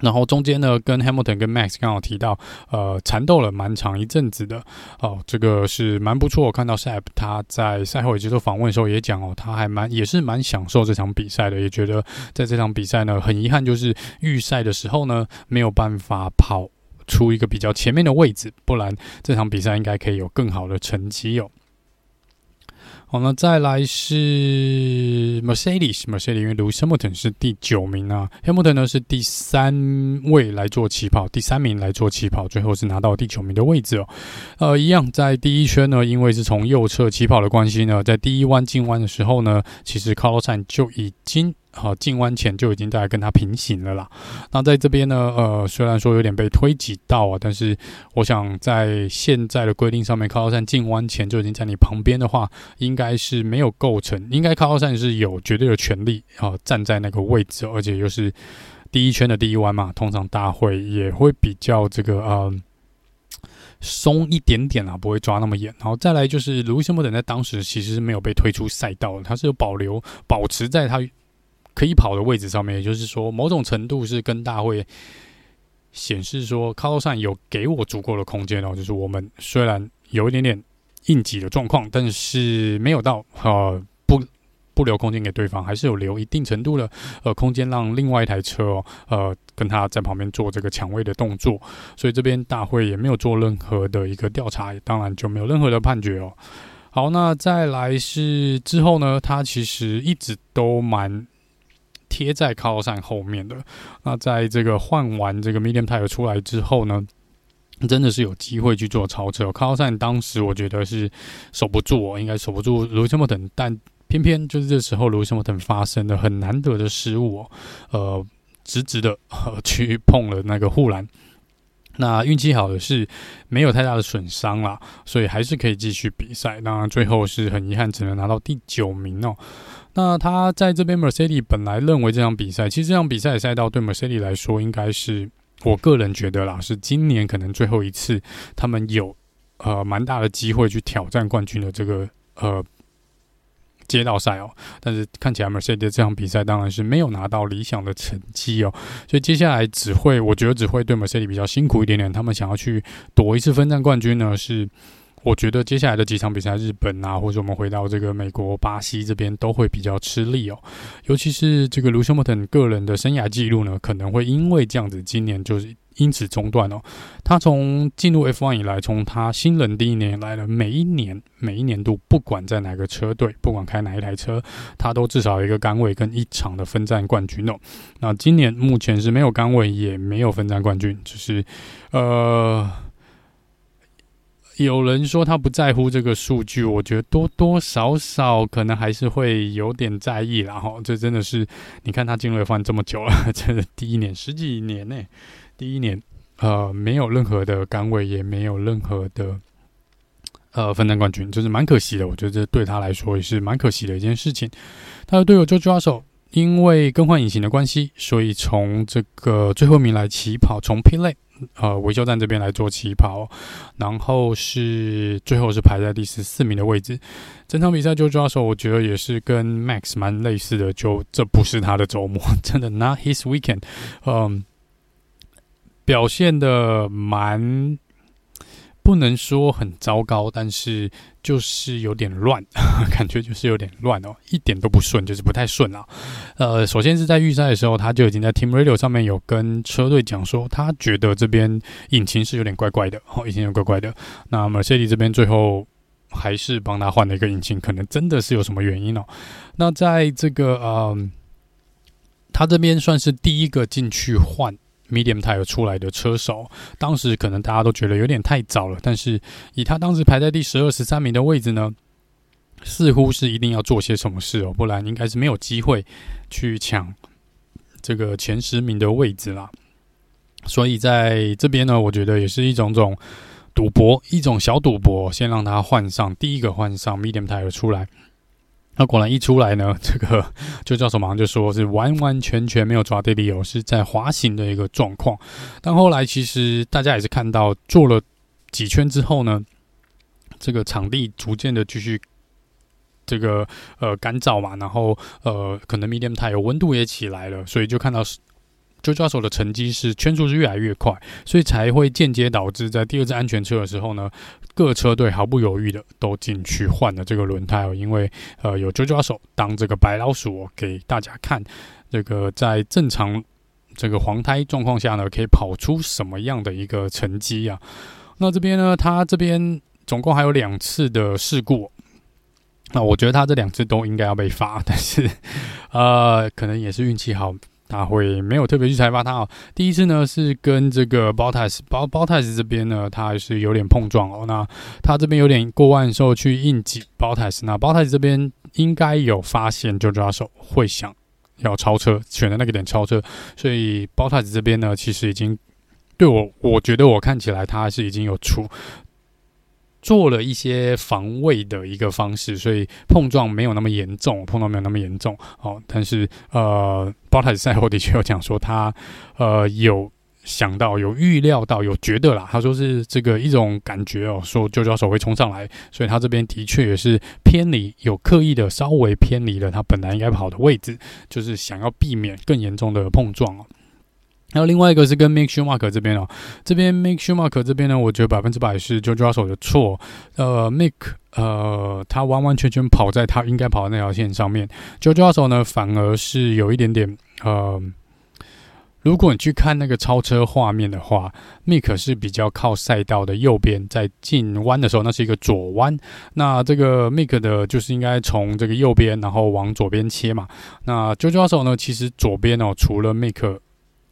然后中间呢，跟 Hamilton 跟 Max 刚好提到，呃，缠斗了蛮长一阵子的。哦，这个是蛮不错。我看到 Sap 他在赛后接受访问的时候也讲哦，他还蛮也是蛮享受这场比赛的，也觉得在这场比赛呢，很遗憾就是预赛的时候呢，没有办法跑出一个比较前面的位置，不然这场比赛应该可以有更好的成绩哦。好，那再来是 Mercedes，Mercedes 因为 Lewis Hamilton 是第九名啊，Hamilton 呢是第三位来做起跑，第三名来做起跑，最后是拿到第九名的位置哦。呃，一样在第一圈呢，因为是从右侧起跑的关系呢，在第一弯进弯的时候呢，其实 Carlsson 就已经。好，进弯前就已经在跟他平行了啦。那在这边呢，呃，虽然说有点被推挤到啊，但是我想在现在的规定上面，卡洛山进弯前就已经在你旁边的话，应该是没有构成。应该卡洛山是有绝对的权利啊，站在那个位置，而且又是第一圈的第一弯嘛，通常大会也会比较这个呃松一点点啊，不会抓那么严。然后再来就是卢西莫等在当时其实是没有被推出赛道的，他是有保留保持在他。可以跑的位置上面，也就是说，某种程度是跟大会显示说，卡洛山有给我足够的空间哦。就是我们虽然有一点点应急的状况，但是没有到呃不不留空间给对方，还是有留一定程度的呃空间，让另外一台车哦呃跟他在旁边做这个抢位的动作。所以这边大会也没有做任何的一个调查，当然就没有任何的判决哦。好，那再来是之后呢，他其实一直都蛮。贴在卡洛山后面的，那在这个换完这个 medium tire 出来之后呢，真的是有机会去做超车。卡洛山当时我觉得是守不住，应该守不住卢西莫腾，但偏偏就是这时候卢西莫腾发生了很难得的失误哦，呃，直直的 [laughs] 去碰了那个护栏。那运气好的是没有太大的损伤啦，所以还是可以继续比赛。那最后是很遗憾，只能拿到第九名哦。那他在这边，Mercedes 本来认为这场比赛，其实这场比赛的赛道对 Mercedes 来说，应该是我个人觉得啦，是今年可能最后一次他们有呃蛮大的机会去挑战冠军的这个呃街道赛哦。但是看起来 Mercedes 这场比赛当然是没有拿到理想的成绩哦，所以接下来只会我觉得只会对 Mercedes 比较辛苦一点点。他们想要去夺一次分站冠军呢，是。我觉得接下来的几场比赛，日本啊，或者我们回到这个美国、巴西这边，都会比较吃力哦。尤其是这个卢修莫腾个人的生涯记录呢，可能会因为这样子，今年就是因此中断哦。他从进入 F1 以来，从他新人第一年来了，每一年、每一年度，不管在哪个车队，不管开哪一台车，他都至少有一个杆位跟一场的分站冠军哦。那今年目前是没有杆位，也没有分站冠军，就是呃。有人说他不在乎这个数据，我觉得多多少少可能还是会有点在意啦。哈，这真的是你看他进入 F1 这么久了，[laughs] 这是第一年十几年呢，第一年呃没有任何的杆位，也没有任何的呃分站冠军，就是蛮可惜的。我觉得这对他来说也是蛮可惜的一件事情。他的队友 George Russell 因为更换引擎的关系，所以从这个最后一名来起跑，从 P 类呃，维修站这边来做起跑，然后是最后是排在第十四名的位置。整场比赛就抓手，我觉得也是跟 Max 蛮类似的，就这不是他的周末，[laughs] 真的 Not his weekend。嗯，表现的蛮。不能说很糟糕，但是就是有点乱，[laughs] 感觉就是有点乱哦，一点都不顺，就是不太顺啊。呃，首先是在预赛的时候，他就已经在 Team Radio 上面有跟车队讲说，他觉得这边引擎是有点怪怪的，哦，引擎有怪怪的。那 Mercedes 这边最后还是帮他换了一个引擎，可能真的是有什么原因哦。那在这个呃，他这边算是第一个进去换。Medium tire 出来的车手，当时可能大家都觉得有点太早了，但是以他当时排在第十二、十三名的位置呢，似乎是一定要做些什么事哦，不然应该是没有机会去抢这个前十名的位置啦。所以在这边呢，我觉得也是一种种赌博，一种小赌博，先让他换上第一个换上 Medium tire 出来。那果然一出来呢，这个 [laughs] 就叫什么？就说是完完全全没有抓地力哦，是在滑行的一个状况。但后来其实大家也是看到，做了几圈之后呢，这个场地逐渐的继续这个呃干燥嘛，然后呃可能 medium 太有温度也起来了，所以就看到。就抓手的成绩是圈速是越来越快，所以才会间接导致在第二次安全车的时候呢，各车队毫不犹豫的都进去换了这个轮胎哦，因为呃有就抓手当这个白老鼠，给大家看，这个在正常这个黄胎状况下呢，可以跑出什么样的一个成绩啊？那这边呢，他这边总共还有两次的事故，那我觉得他这两次都应该要被罚，但是呃，可能也是运气好。他会没有特别去采访他哦。第一次呢是跟这个 Bottas 包 Bottas 这边呢，他还是有点碰撞哦。那他这边有点过弯的时候去应急 Bottas，那 Bottas 这边应该有发现就抓手会想要超车，选的那个点超车，所以 Bottas 这边呢其实已经对我，我觉得我看起来他是已经有出。做了一些防卫的一个方式，所以碰撞没有那么严重，碰撞没有那么严重。哦，但是呃，Bottas 赛后的确有讲说他呃有想到、有预料到、有觉得啦，他说是这个一种感觉哦，说就叫手会冲上来，所以他这边的确也是偏离，有刻意的稍微偏离了他本来应该跑的位置，就是想要避免更严重的碰撞哦。还有另外一个是跟 Mick Schumacher 这边哦，这边 Mick Schumacher 这边呢，我觉得百分之百是 George Russell 的错。呃，Mick 呃，他完完全全跑在他应该跑的那条线上面，George Russell 呢反而是有一点点呃，如果你去看那个超车画面的话，Mick 是比较靠赛道的右边，在进弯的时候，那是一个左弯。那这个 Mick 的就是应该从这个右边，然后往左边切嘛。那 George Russell 呢，其实左边哦，除了 Mick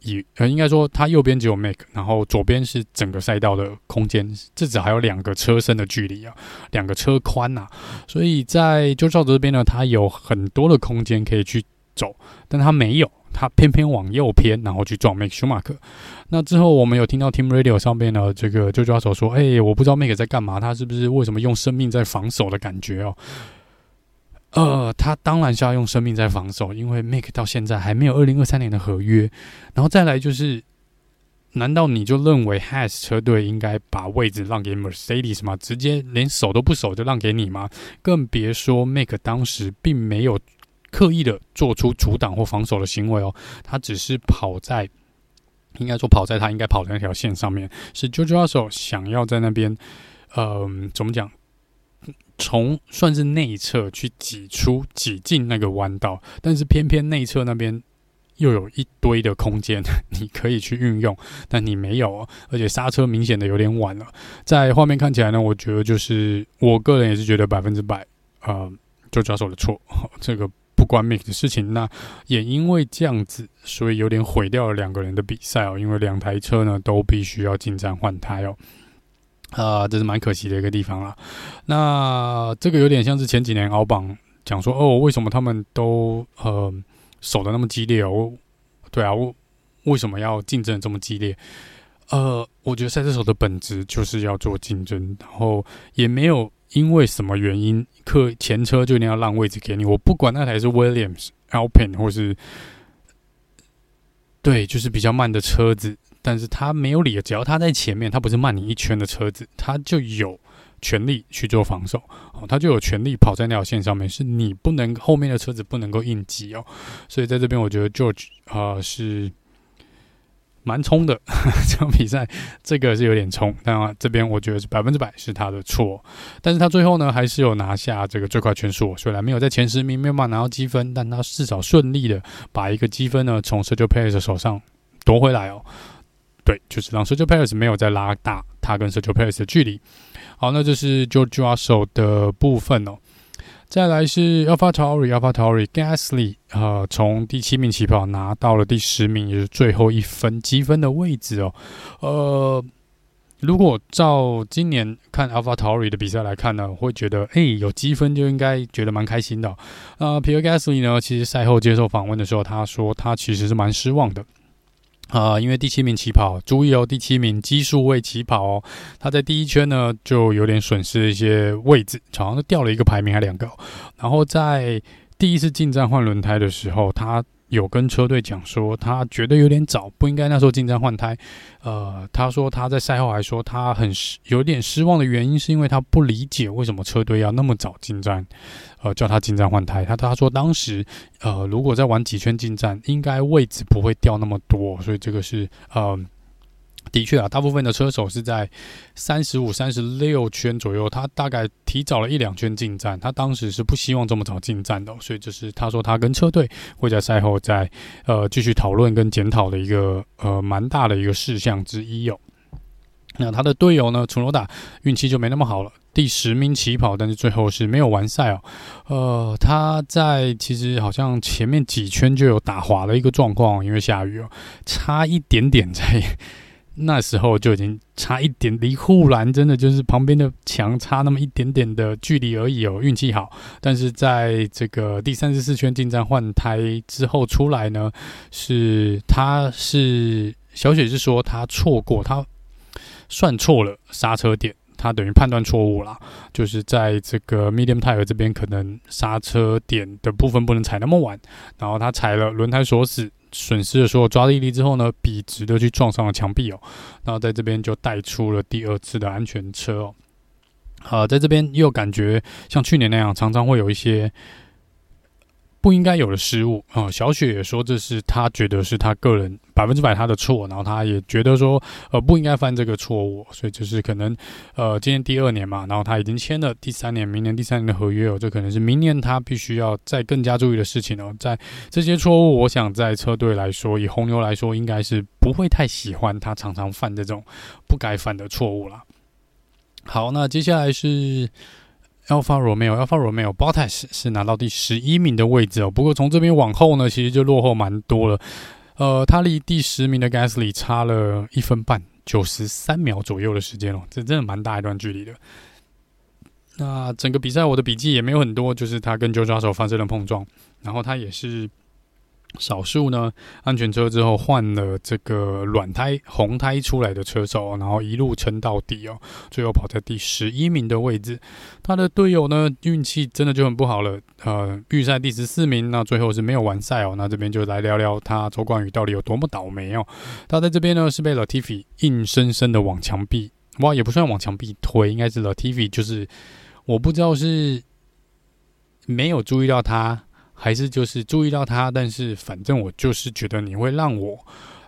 以呃，应该说，它右边只有 Make，然后左边是整个赛道的空间，至少还有两个车身的距离啊，两个车宽呐、所以在就照这边呢，它有很多的空间可以去走，但它没有，它偏偏往右偏，然后去撞 Mick Schumacher。那之后我们有听到 Team Radio 上面呢，这个就抓手说，哎、我不知道 Make 在干嘛，他是不是为什么用生命在防守的感觉哦？呃，他当然是要用生命在防守，因为 Make 到现在还没有二零二三年的合约。然后再来就是，难道你就认为 Has 车队应该把位置让给 Mercedes 吗？直接连守都不守就让给你吗？更别说 Make 当时并没有刻意的做出阻挡或防守的行为哦，他只是跑在，应该说跑在他应该跑的那条线上面，是 j o j o 手想要在那边，嗯、怎么讲？从算是内侧去挤出挤进那个弯道，但是偏偏内侧那边又有一堆的空间，你可以去运用，但你没有，而且刹车明显的有点晚了。在画面看起来呢，我觉得就是我个人也是觉得百分之百，呃，就抓手的错，这个不关 Mick 的事情。那也因为这样子，所以有点毁掉了两个人的比赛哦，因为两台车呢都必须要进站换胎哦。啊、这是蛮可惜的一个地方啦。那这个有点像是前几年奥榜讲说，哦，为什么他们都呃守的那么激烈哦？对啊，为为什么要竞争这么激烈？呃，我觉得赛车手的本质就是要做竞争，然后也没有因为什么原因，客前车就一定要让位置给你。我不管那台是 Williams、Alpin 或是对，就是比较慢的车子。但是他没有理由，只要他在前面，他不是慢你一圈的车子，他就有权利去做防守哦，他就有权利跑在那条线上面，是你不能后面的车子不能够应急哦。所以在这边，我觉得 George 啊、呃、是蛮冲的，[laughs] 这场比赛这个是有点冲，但这边我觉得是百分之百是他的错。但是他最后呢，还是有拿下这个最快圈速，虽然没有在前十名，没有办法拿到积分，但他至少顺利的把一个积分呢从 s e r g i Perez 手上夺回来哦。对，就是让 Sergio Perez 没有再拉大他跟 Sergio Perez 的距离。好，那这是 George Russell 的部分哦。再来是 AlphaTauri，AlphaTauri Gasly 啊，从第七名起跑拿到了第十名，也是最后一分积分的位置哦。呃，如果照今年看 AlphaTauri 的比赛来看呢，我会觉得哎，有积分就应该觉得蛮开心的哦。呃，Pierre Gasly 呢，其实赛后接受访问的时候，他说他其实是蛮失望的。啊、因为第七名起跑，注意哦，第七名奇数位起跑哦，他在第一圈呢就有点损失一些位置，好像是掉了一个排名还两个。然后在第一次进站换轮胎的时候，他有跟车队讲说，他觉得有点早，不应该那时候进站换胎。呃，他说他在赛后还说他很有点失望的原因，是因为他不理解为什么车队要那么早进站，呃，叫他进站换胎。他他说当时呃，如果再玩几圈进站，应该位置不会掉那么多，所以这个是呃。的确啊，大部分的车手是在三十五、三十六圈左右，他大概提早了一两圈进站。他当时是不希望这么早进站的，所以就是他说他跟车队会在赛后再呃继续讨论跟检讨的一个呃蛮大的一个事项之一哦。那他的队友呢，楚罗达运气就没那么好了，第十名起跑，但是最后是没有完赛哦。呃，他在其实好像前面几圈就有打滑的一个状况，因为下雨哦，差一点点在。那时候就已经差一点，离护栏真的就是旁边的墙差那么一点点的距离而已哦。运气好，但是在这个第三十四圈进站换胎之后出来呢，是他是小雪是说他错过，他算错了刹车点，他等于判断错误了，就是在这个 medium tire 这边可能刹车点的部分不能踩那么晚，然后他踩了轮胎锁死。损失的时候抓地力之后呢，笔直的去撞上了墙壁哦，然后在这边就带出了第二次的安全车哦。好，在这边又感觉像去年那样，常常会有一些。不应该有的失误啊、小雪也说这是他觉得是他个人百分之百他的错，然后他也觉得说呃不应该犯这个错误，所以就是可能呃今年第二年嘛，然后他已经签了第三年，明年第三年的合约哦，这可能是明年他必须要再更加注意的事情哦。在这些错误，我想在车队来说，以红牛来说，应该是不会太喜欢他常常犯这种不该犯的错误了。好，那接下来是。Alfa Romeo，Alfa Romeo，Bottas 是拿到第十一名的位置哦。不过从这边往后呢，其实就落后蛮多了。呃，他离第十名的 Gasly 差了一分半，九十三秒左右的时间哦，这真的蛮大一段距离的。那整个比赛我的笔记也没有很多，就是他跟追抓手发生了碰撞，然后他也是。少数呢，安全车之后换了这个软胎红胎出来的车手，然后一路撑到底哦，最后跑在第十一名的位置。他的队友呢，运气真的就很不好了，呃，预赛第十四名，那最后是没有完赛哦。那这边就来聊聊他周冠宇到底有多么倒霉哦。他在这边呢是被 Latifi 硬生生的往墙壁，哇，也不算往墙壁推，应该是 Latifi 就是我不知道是没有注意到他。还是就是注意到他，但是反正我就是觉得你会让我。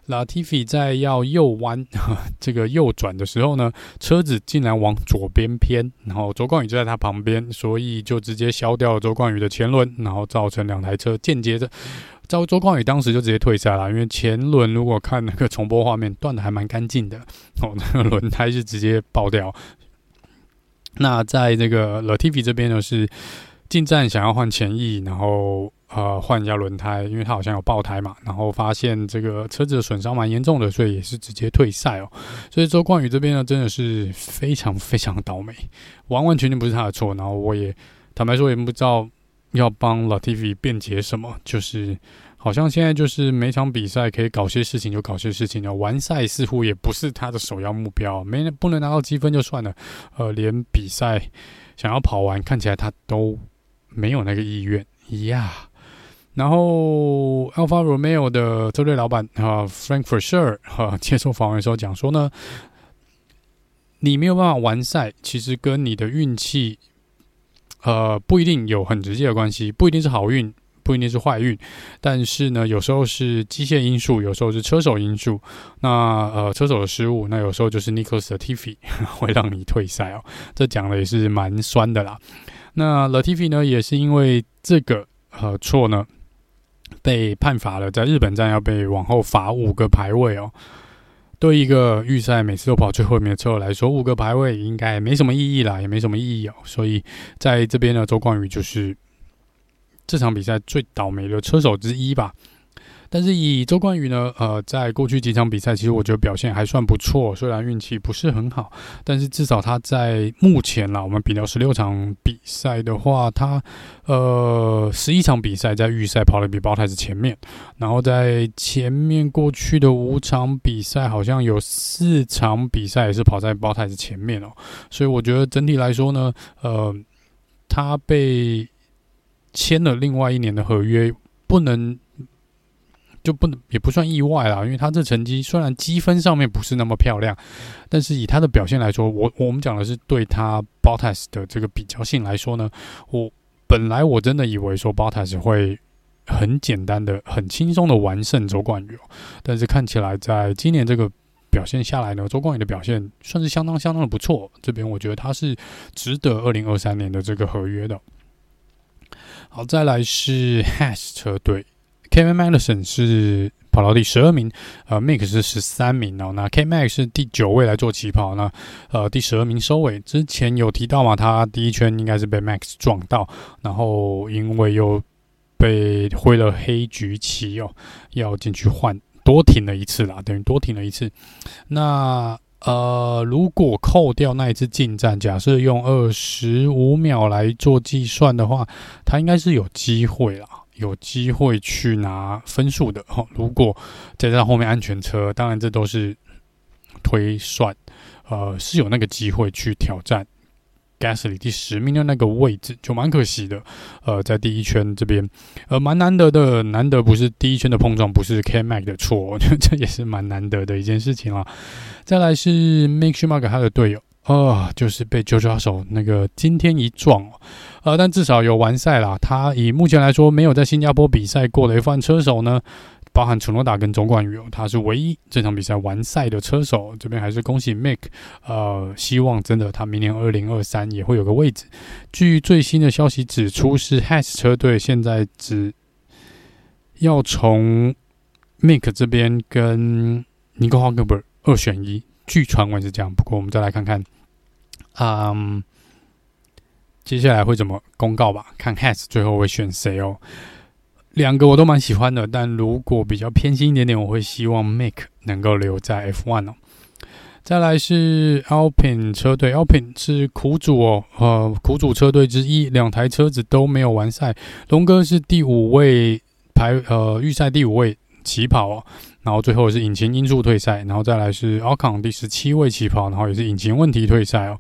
Latifi 在要右弯 [laughs] 这个右转的时候呢，车子竟然往左边偏，然后周冠宇就在他旁边，所以就直接削掉了周冠宇的前轮，然后造成两台车间接着，周周冠宇当时就直接退赛了，因为前轮如果看那个重播画面，断的还蛮干净的，哦，那个轮胎是直接爆掉。那在这个 Latifi 这边呢是。进站想要换前翼，然后呃换一下轮胎，因为他好像有爆胎嘛，然后发现这个车子的损伤蛮严重的，所以也是直接退赛哦。所以周冠宇这边呢，真的是非常非常倒霉，完完全全不是他的错。然后我也坦白说，也不知道要帮 Latifi 辩解什么，就是好像现在就是每场比赛可以搞些事情就搞些事情了，完赛似乎也不是他的首要目标，没不能拿到积分就算了，呃，连比赛想要跑完，看起来他都。没有那个意愿呀。Yeah. 然后 Alpha Romeo 的车队老板啊，Frank Vasseur 哈，[laughs] 接受访问的时候讲说呢，你没有办法完赛，其实跟你的运气，呃，不一定有很直接的关系，不一定是好运，不一定是坏运，但是呢，有时候是机械因素，有时候是车手因素。那呃，车手的失误，那有时候就是 Nicholas Latifi 会让你退赛哦。这讲的也是蛮酸的啦。那 Latifi 呢，也是因为这个呃错呢，被判罚了，在日本站要被往后罚五个排位哦。对一个预赛每次都跑最后面的车手来说，五个排位应该没什么意义啦，也没什么意义哦。所以在这边呢，周冠宇就是这场比赛最倒霉的车手之一吧。但是以周冠宇呢，呃，在过去几场比赛，其实我觉得表现还算不错。虽然运气不是很好，但是至少他在目前啦，我们比较十六场比赛的话，他呃十一场比赛在预赛跑的比包太子前面，然后在前面过去的五场比赛，好像有四场比赛也是跑在包太子前面哦。所以我觉得整体来说呢，呃，他被签了另外一年的合约，不能。就不能也不算意外啦，因为他这成绩虽然积分上面不是那么漂亮，但是以他的表现来说，我我们讲的是对他 Bottas 的这个比较性来说呢，我本来我真的以为说 Bottas 会很简单的、很轻松的完胜周冠宇哦，但是看起来在今年这个表现下来呢，周冠宇的表现算是相当相当的不错，这边我觉得他是值得二零二三年的这个合约的。好，再来是 Haas 车队。Kevin Magnussen 是跑到第十二名，呃，Mick 是十三名哦。那 K-Mag 是第九位来做起跑，那呃第十二名收尾。之前有提到嘛，他第一圈应该是被 Max 撞到，然后因为又被挥了黑橘旗哦，要进去换，多停了一次啦，等于多停了一次。那呃，如果扣掉那一次进站，假设用二十五秒来做计算的话，他应该是有机会啦。有机会去拿分数的哈，[laughs] 如果再加上后面安全车，当然这都是推算，呃，是有那个机会去挑战 Gasly 第十名的那个位置，就蛮可惜的。呃，在第一圈这边，呃，蛮难得的，难得不是第一圈的碰撞，不是 K-Mag 的错，我觉得这也是蛮难得的一件事情啦。再来是 Make Sure Mark 他的队友。哦，就是被九九手那个今天一撞，呃，但至少有完赛啦。他以目前来说没有在新加坡比赛过的 F1 车手呢，包含楚诺达跟周冠宇，他是唯一这场比赛完赛的车手。这边还是恭喜 Mike 呃，希望真的他明年二零二三也会有个位置。据最新的消息指出，是 Haas 车队现在只要从 Mick 这边跟尼克·华克伯二选一。据传闻是这样，不过我们再来看看，嗯，接下来会怎么公告吧？看 Has 最后会选谁哦。两个我都蛮喜欢的，但如果比较偏心一点点，我会希望 Make 能够留在 F1 哦。再来是 Alpine 车队，Alpine 是苦主哦，呃，苦主车队之一，两台车子都没有完赛。龙哥是第五位排，呃，预赛第五位起跑哦。然后最后是引擎因素退赛，然后再来是 Alcon 第十七位起跑，然后也是引擎问题退赛哦。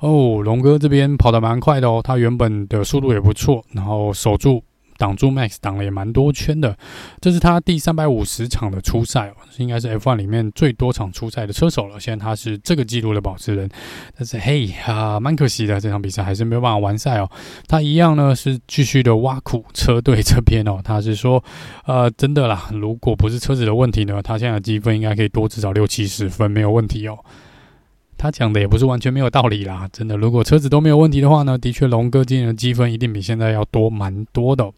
哦，龙哥这边跑得蛮快的哦，他原本的速度也不错，然后守住。挡住 Max 挡了也蛮多圈的，这是他第三百五十场的初赛，应该是 F1 里面最多场初赛的车手了。现在他是这个记录的保持人，但是嘿啊，蛮可惜的，这场比赛还是没有办法完赛哦。他一样呢是继续的挖苦车队这边哦，他是说，呃，真的啦，如果不是车子的问题呢，他现在的积分应该可以多至少六七十分，没有问题哦。他讲的也不是完全没有道理啦，真的，如果车子都没有问题的话呢，的确龙哥今年的积分一定比现在要多蛮多的。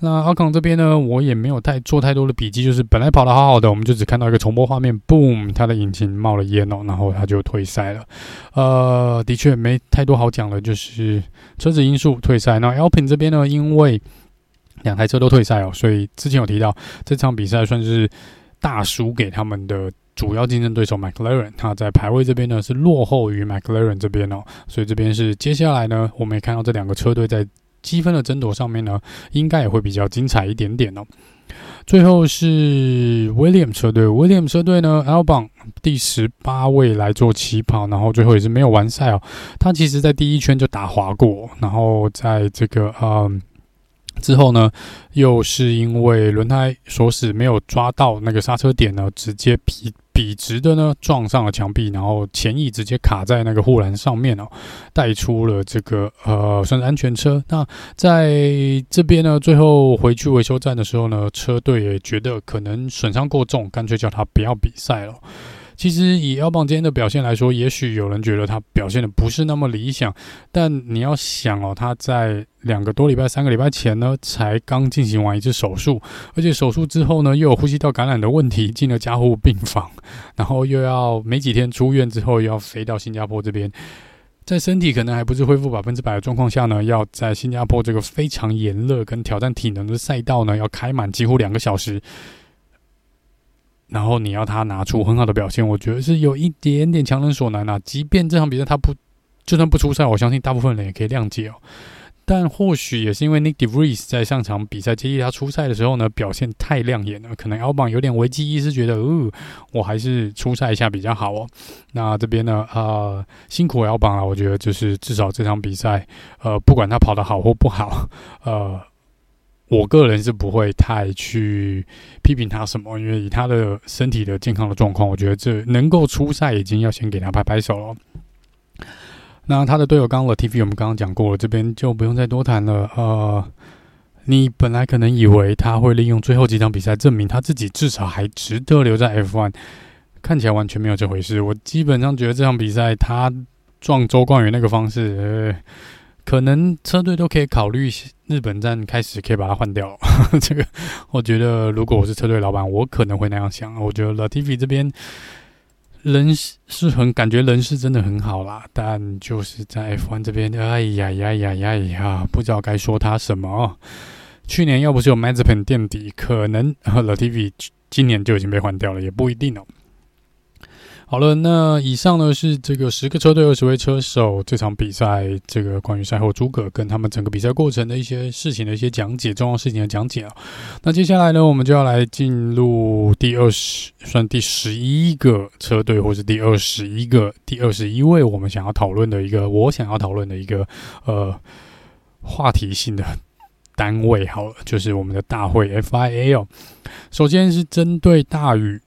那阿康这边呢，我也没有太做太多的笔记，就是本来跑得好好的，我们就只看到一个重播画面，boom，他的引擎冒了烟哦，然后他就退赛了。呃，的确没太多好讲的，就是车子因素退赛。那 Alpin 这边呢，因为两台车都退赛哦，所以之前有提到这场比赛算是大输给他们的。主要竞争对手 McLaren，他在排位这边呢是落后于 McLaren 这边哦，所以这边是接下来呢，我们也看到这两个车队在积分的争夺上面呢，应该也会比较精彩一点点哦。最后是 William 车队，William 车队呢，Albon 第十八位来做起跑，然后最后也是没有完赛哦。他其实在第一圈就打滑过，然后在这个嗯。之后呢，又是因为轮胎锁死没有抓到那个刹车点呢，直接皮笔直的呢撞上了墙壁，然后前翼直接卡在那个护栏上面哦，带出了这个呃算是安全车。那在这边呢，最后回去维修站的时候呢，车队也觉得可能损伤过重，干脆叫他不要比赛了。其实以 L 棒今天的表现来说，也许有人觉得他表现的不是那么理想，但你要想哦，他在两个多礼拜、三个礼拜前呢，才刚进行完一次手术，而且手术之后呢，又有呼吸道感染的问题，进了加护病房，然后又要没几天出院之后，又要飞到新加坡这边，在身体可能还不是恢复百分之百的状况下呢，要在新加坡这个非常炎热跟挑战体能的赛道呢，要开满几乎两个小时。然后你要他拿出很好的表现，我觉得是有一点点强人所难啊。即便这场比赛他不，就算不出赛，我相信大部分人也可以谅解哦。但或许也是因为 Nick DeVries 在上场比赛接替他出赛的时候呢，表现太亮眼了，可能 Albon 有点危机意识，觉得，哦，我还是出赛一下比较好哦。那这边呢，呃，辛苦 Albon 了，我觉得就是至少这场比赛，呃，不管他跑得好或不好，呃。我个人是不会太去批评他什么，因为以他的身体的健康的状况，我觉得这能够出赛已经要先给他拍拍手了。那他的队友刚刚 TV 我们刚刚讲过了，这边就不用再多谈了。呃，你本来可能以为他会利用最后几场比赛证明他自己至少还值得留在 F1，看起来完全没有这回事。我基本上觉得这场比赛他撞周冠宇那个方式，呃。可能车队都可以考虑日本站开始可以把它换掉。[laughs] 这个我觉得，如果我是车队老板，我可能会那样想。我觉得 Latifi 这边人是很感觉人是真的很好啦，但就是在 F1 这边，哎呀呀呀呀呀，不知道该说他什么。去年要不是有 Mazepin 垫底，可能 Latifi 今年就已经被换掉了，也不一定哦。好了，那以上呢是这个十个车队二十位车手这场比赛，这个关于赛后诸葛跟他们整个比赛过程的一些事情的一些讲解，重要事情的讲解啊。那接下来呢，我们就要来进入第二十，算第十一个车队，或是第二十一个、第二十一位我们想要讨论的一个，我想要讨论的一个呃话题性的单位。好了，就是我们的大会 FIA 哦。首先是针对大雨。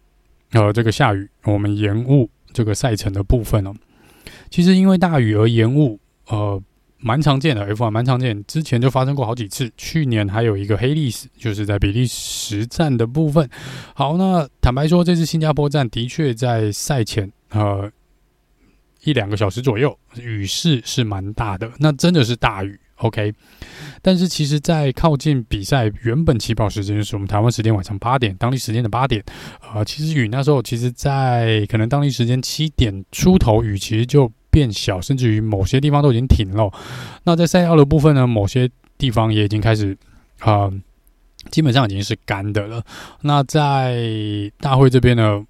呃，这个下雨，我们延误这个赛程的部分哦。其实因为大雨而延误，呃，蛮常见的，F1 蛮常见，之前就发生过好几次。去年还有一个黑历史，就是在比利时站的部分。好，那坦白说，这次新加坡站的确在赛前，呃，一两个小时左右，雨势是蛮大的，那真的是大雨。OK，但是其实，在靠近比赛原本起跑时间，就是我们台湾时间晚上八点，当地时间的八点，呃，其实雨那时候，其实，在可能当地时间七点出头，雨其实就变小，甚至于某些地方都已经停了。那在赛道的部分呢，某些地方也已经开始，啊、基本上已经是干的了。那在大会这边呢，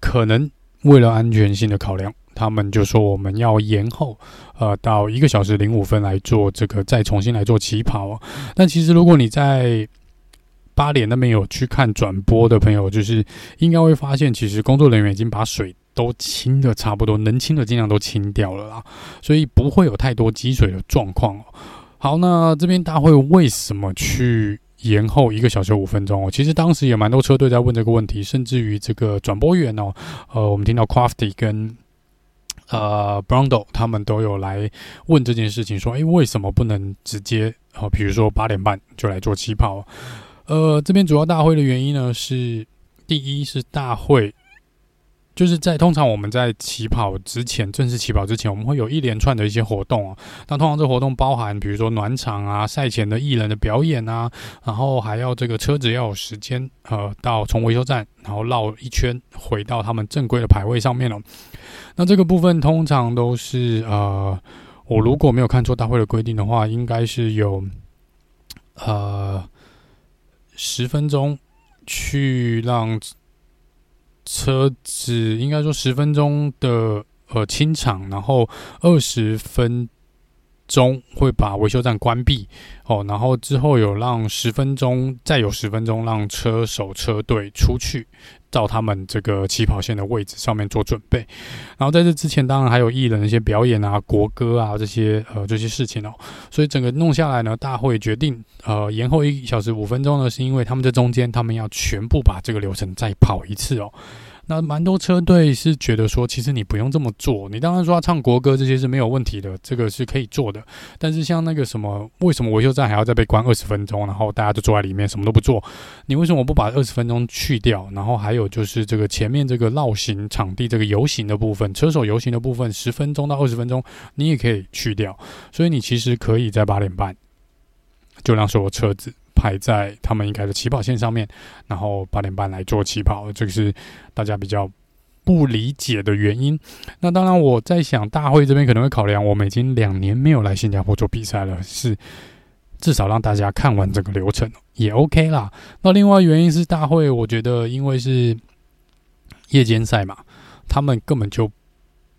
可能为了安全性的考量。他们就说我们要延后，呃，到一个小时零五分来做这个，再重新来做起跑。但其实如果你在八点那边有去看转播的朋友，就是应该会发现，其实工作人员已经把水都清的差不多，能清的尽量都清掉了啦，所以不会有太多积水的状况。好，那这边大会为什么去延后一个小时五分钟？哦其实当时也蛮多车队在问这个问题，甚至于这个转播员哦，呃，我们听到 Crafty 跟。呃，Brando 他们都有来问这件事情，说：“诶，为什么不能直接？哦，比如说八点半就来做起跑？呃，这边主要大会的原因呢，是第一是大会。”就是在通常我们在起跑之前，正式起跑之前，我们会有一连串的一些活动啊。那通常这活动包含，比如说暖场啊、赛前的艺人的表演啊，然后还要这个车子要有时间，呃，到从维修站然后绕一圈回到他们正规的排位上面了。那这个部分通常都是呃，我如果没有看错大会的规定的话，应该是有呃十分钟去让。车子应该说十分钟的呃清场，然后二十分钟会把维修站关闭哦，然后之后有让十分钟，再有十分钟让车手车队出去到他们这个起跑线的位置上面做准备。然后在这之前，当然还有艺人的一些表演啊、国歌啊这些呃这些事情哦。所以整个弄下来呢，大会决定呃延后一小时五分钟呢，是因为他们在中间他们要全部把这个流程再跑一次哦。那蛮多车队是觉得说，其实你不用这么做。你当然说要唱国歌这些是没有问题的，这个是可以做的。但是像那个什么，为什么维修站还要再被关二十分钟，然后大家就坐在里面什么都不做？你为什么不把二十分钟去掉？然后还有就是这个前面这个绕行场地这个游行的部分，车手游行的部分，十分钟到二十分钟你也可以去掉。所以你其实可以在八点半就让所有车子。排在他们应该的起跑线上面，然后八点半来做起跑，这个是大家比较不理解的原因。那当然，我在想，大会这边可能会考量，我们已经两年没有来新加坡做比赛了，是至少让大家看完整个流程也 OK 啦。那另外原因是大会，我觉得因为是夜间赛嘛，他们根本就。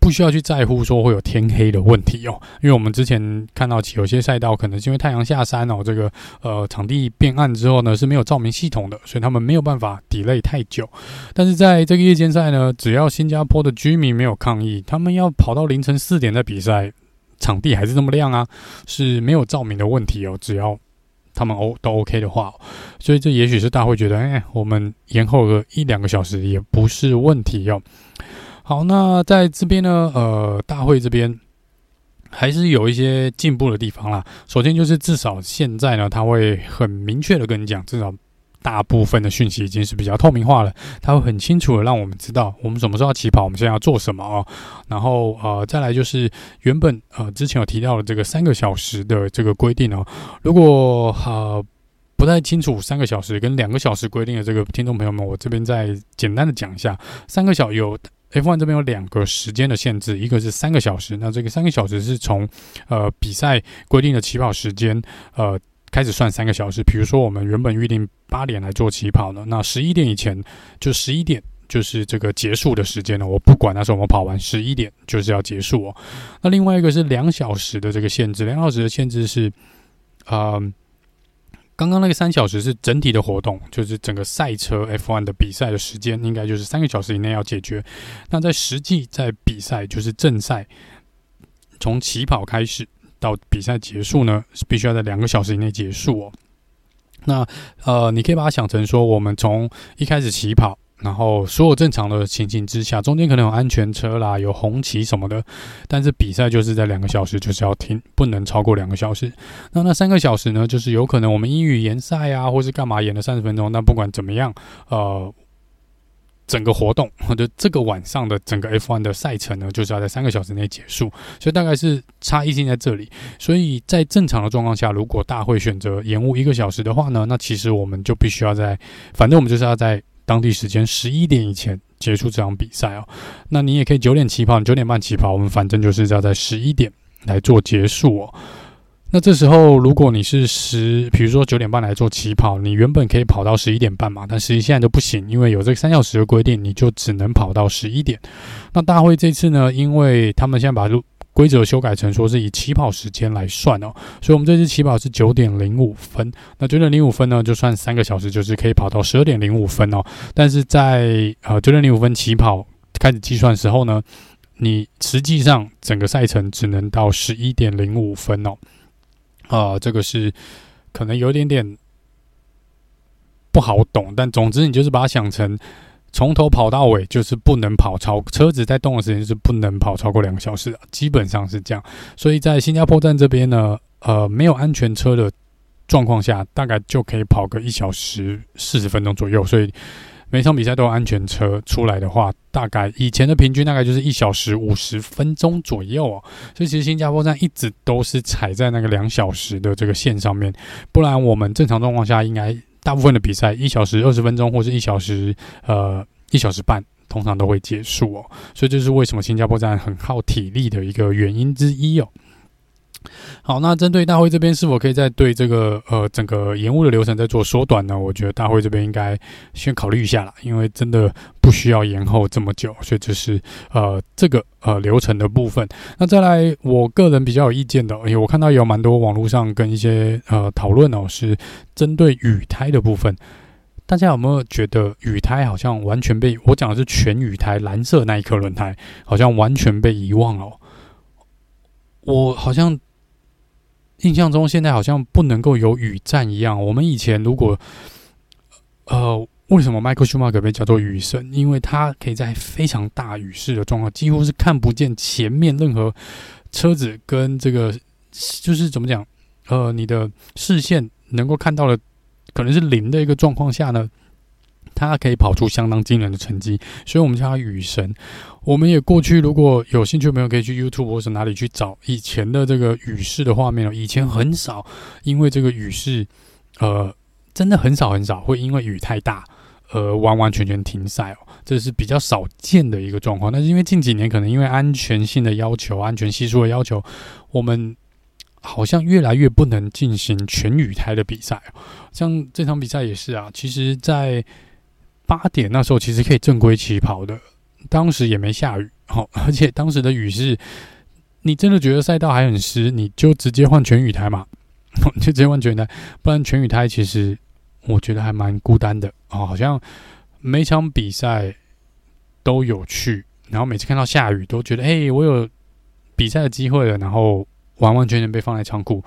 不需要去在乎说会有天黑的问题哦，[laughs] 因为我们之前看到有些赛道可能是因为太阳下山哦，这个呃场地变暗之后呢是没有照明系统的，所以他们没有办法 delay 太久。但是在这个夜间赛呢，只要新加坡的居民没有抗议，他们要跑到凌晨四点再比赛，场地还是这么亮啊，是没有照明的问题哦，只要。他们 O 都 OK 的话，所以这也许是大会觉得，哎，我们延后个一两个小时也不是问题哟。好，那在这边呢，呃，大会这边还是有一些进步的地方啦。首先就是至少现在呢，他会很明确的跟你讲，至少。大部分的讯息已经是比较透明化了，它会很清楚的让我们知道我们什么时候要起跑，我们现在要做什么哦。然后呃，再来就是原本呃之前有提到的这个三个小时的这个规定哦，如果呃不太清楚三个小时跟两个小时规定的这个听众朋友们，我这边再简单的讲一下，三个小有 F1 这边有两个时间的限制，一个是三个小时，那这个三个小时是从呃比赛规定的起跑时间呃。开始算三个小时，比如说我们原本预定八点来做起跑的，那十一点以前就十一点就是这个结束的时间了。我不管那时候我们跑完十一点就是要结束哦。那另外一个是两小时的这个限制，两小时的限制是，呃，刚刚那个三小时是整体的活动，就是整个赛车 F1 的比赛的时间，应该就是三个小时以内要解决。那在实际在比赛就是正赛，从起跑开始。到比赛结束呢，是必须要在两个小时以内结束哦。那呃，你可以把它想成说，我们从一开始起跑，然后所有正常的情形之下，中间可能有安全车啦，有红旗什么的，但是比赛就是在两个小时就是要停，不能超过两个小时。那那三个小时呢，就是有可能我们英语延赛啊，或是干嘛延了三十分钟。那不管怎么样，呃。整个活动或者这个晚上的整个 F1 的赛程呢，就是要在三个小时内结束，所以大概是差异性在这里。所以在正常的状况下，如果大会选择延误一个小时的话呢，那其实我们就必须要在，反正我们就是要在当地时间十一点以前结束这场比赛哦。那你也可以九点起跑，九点半起跑，我们反正就是要在十一点来做结束哦。那这时候，如果你是十，比如说九点半来做起跑，你原本可以跑到十一点半嘛，但实际现在就不行，因为有这个三小时的规定，你就只能跑到十一点。那大会这次呢，因为他们现在把规则修改成说是以起跑时间来算哦，所以我们这次起跑是九点零五分，那九点零五分呢，就算三个小时，就是可以跑到十二点零五分哦。但是在呃九点零五分起跑开始计算的时候呢，你实际上整个赛程只能到十一点零五分哦。啊、这个是可能有点点不好懂，但总之你就是把它想成从头跑到尾，就是不能跑超车子在动的时间是不能跑超过两个小时，基本上是这样。所以在新加坡站这边呢，呃，没有安全车的状况下，大概就可以跑个一小时四十分钟左右。所以。每场比赛都有安全车出来的话，大概以前的平均大概就是一小时五十分钟左右哦。所以其实新加坡站一直都是踩在那个两小时的这个线上面，不然我们正常状况下应该大部分的比赛一小时二十分钟或是一小时呃一小时半通常都会结束哦。所以这是为什么新加坡站很耗体力的一个原因之一哦。好，那针对大会这边是否可以再对这个呃整个延误的流程再做缩短呢？我觉得大会这边应该先考虑一下啦，因为真的不需要延后这么久，所以这是呃这个呃流程的部分。那再来，我个人比较有意见的，因为我看到有蛮多网络上跟一些呃讨论哦，是针对雨胎的部分。大家有没有觉得雨胎好像完全被我讲的是全雨胎蓝色那一颗轮胎，好像完全被遗忘了哦？我好像。印象中，现在好像不能够有雨战一样。我们以前如果，呃，为什么迈克舒马可被叫做雨神？因为他可以在非常大雨势的状况，几乎是看不见前面任何车子跟这个，就是怎么讲？呃，你的视线能够看到的可能是零的一个状况下呢，他可以跑出相当惊人的成绩，所以我们叫他雨神。我们也过去，如果有兴趣的朋友可以去 YouTube 或是哪里去找以前的这个雨势的画面哦。以前很少，因为这个雨势，呃，真的很少很少会因为雨太大而完完全全停赛哦，这是比较少见的一个状况。但是因为近几年可能因为安全性的要求、安全系数的要求，我们好像越来越不能进行全雨胎的比赛哦。像这场比赛也是啊，其实，在八点那时候其实可以正规起跑的。当时也没下雨，好，而且当时的雨是，你真的觉得赛道还很湿，你就直接换全雨胎嘛，[laughs] 就直接换全雨胎，不然全雨胎其实我觉得还蛮孤单的哦，好像每场比赛都有去，然后每次看到下雨都觉得，哎，我有比赛的机会了，然后完完全全被放在仓库。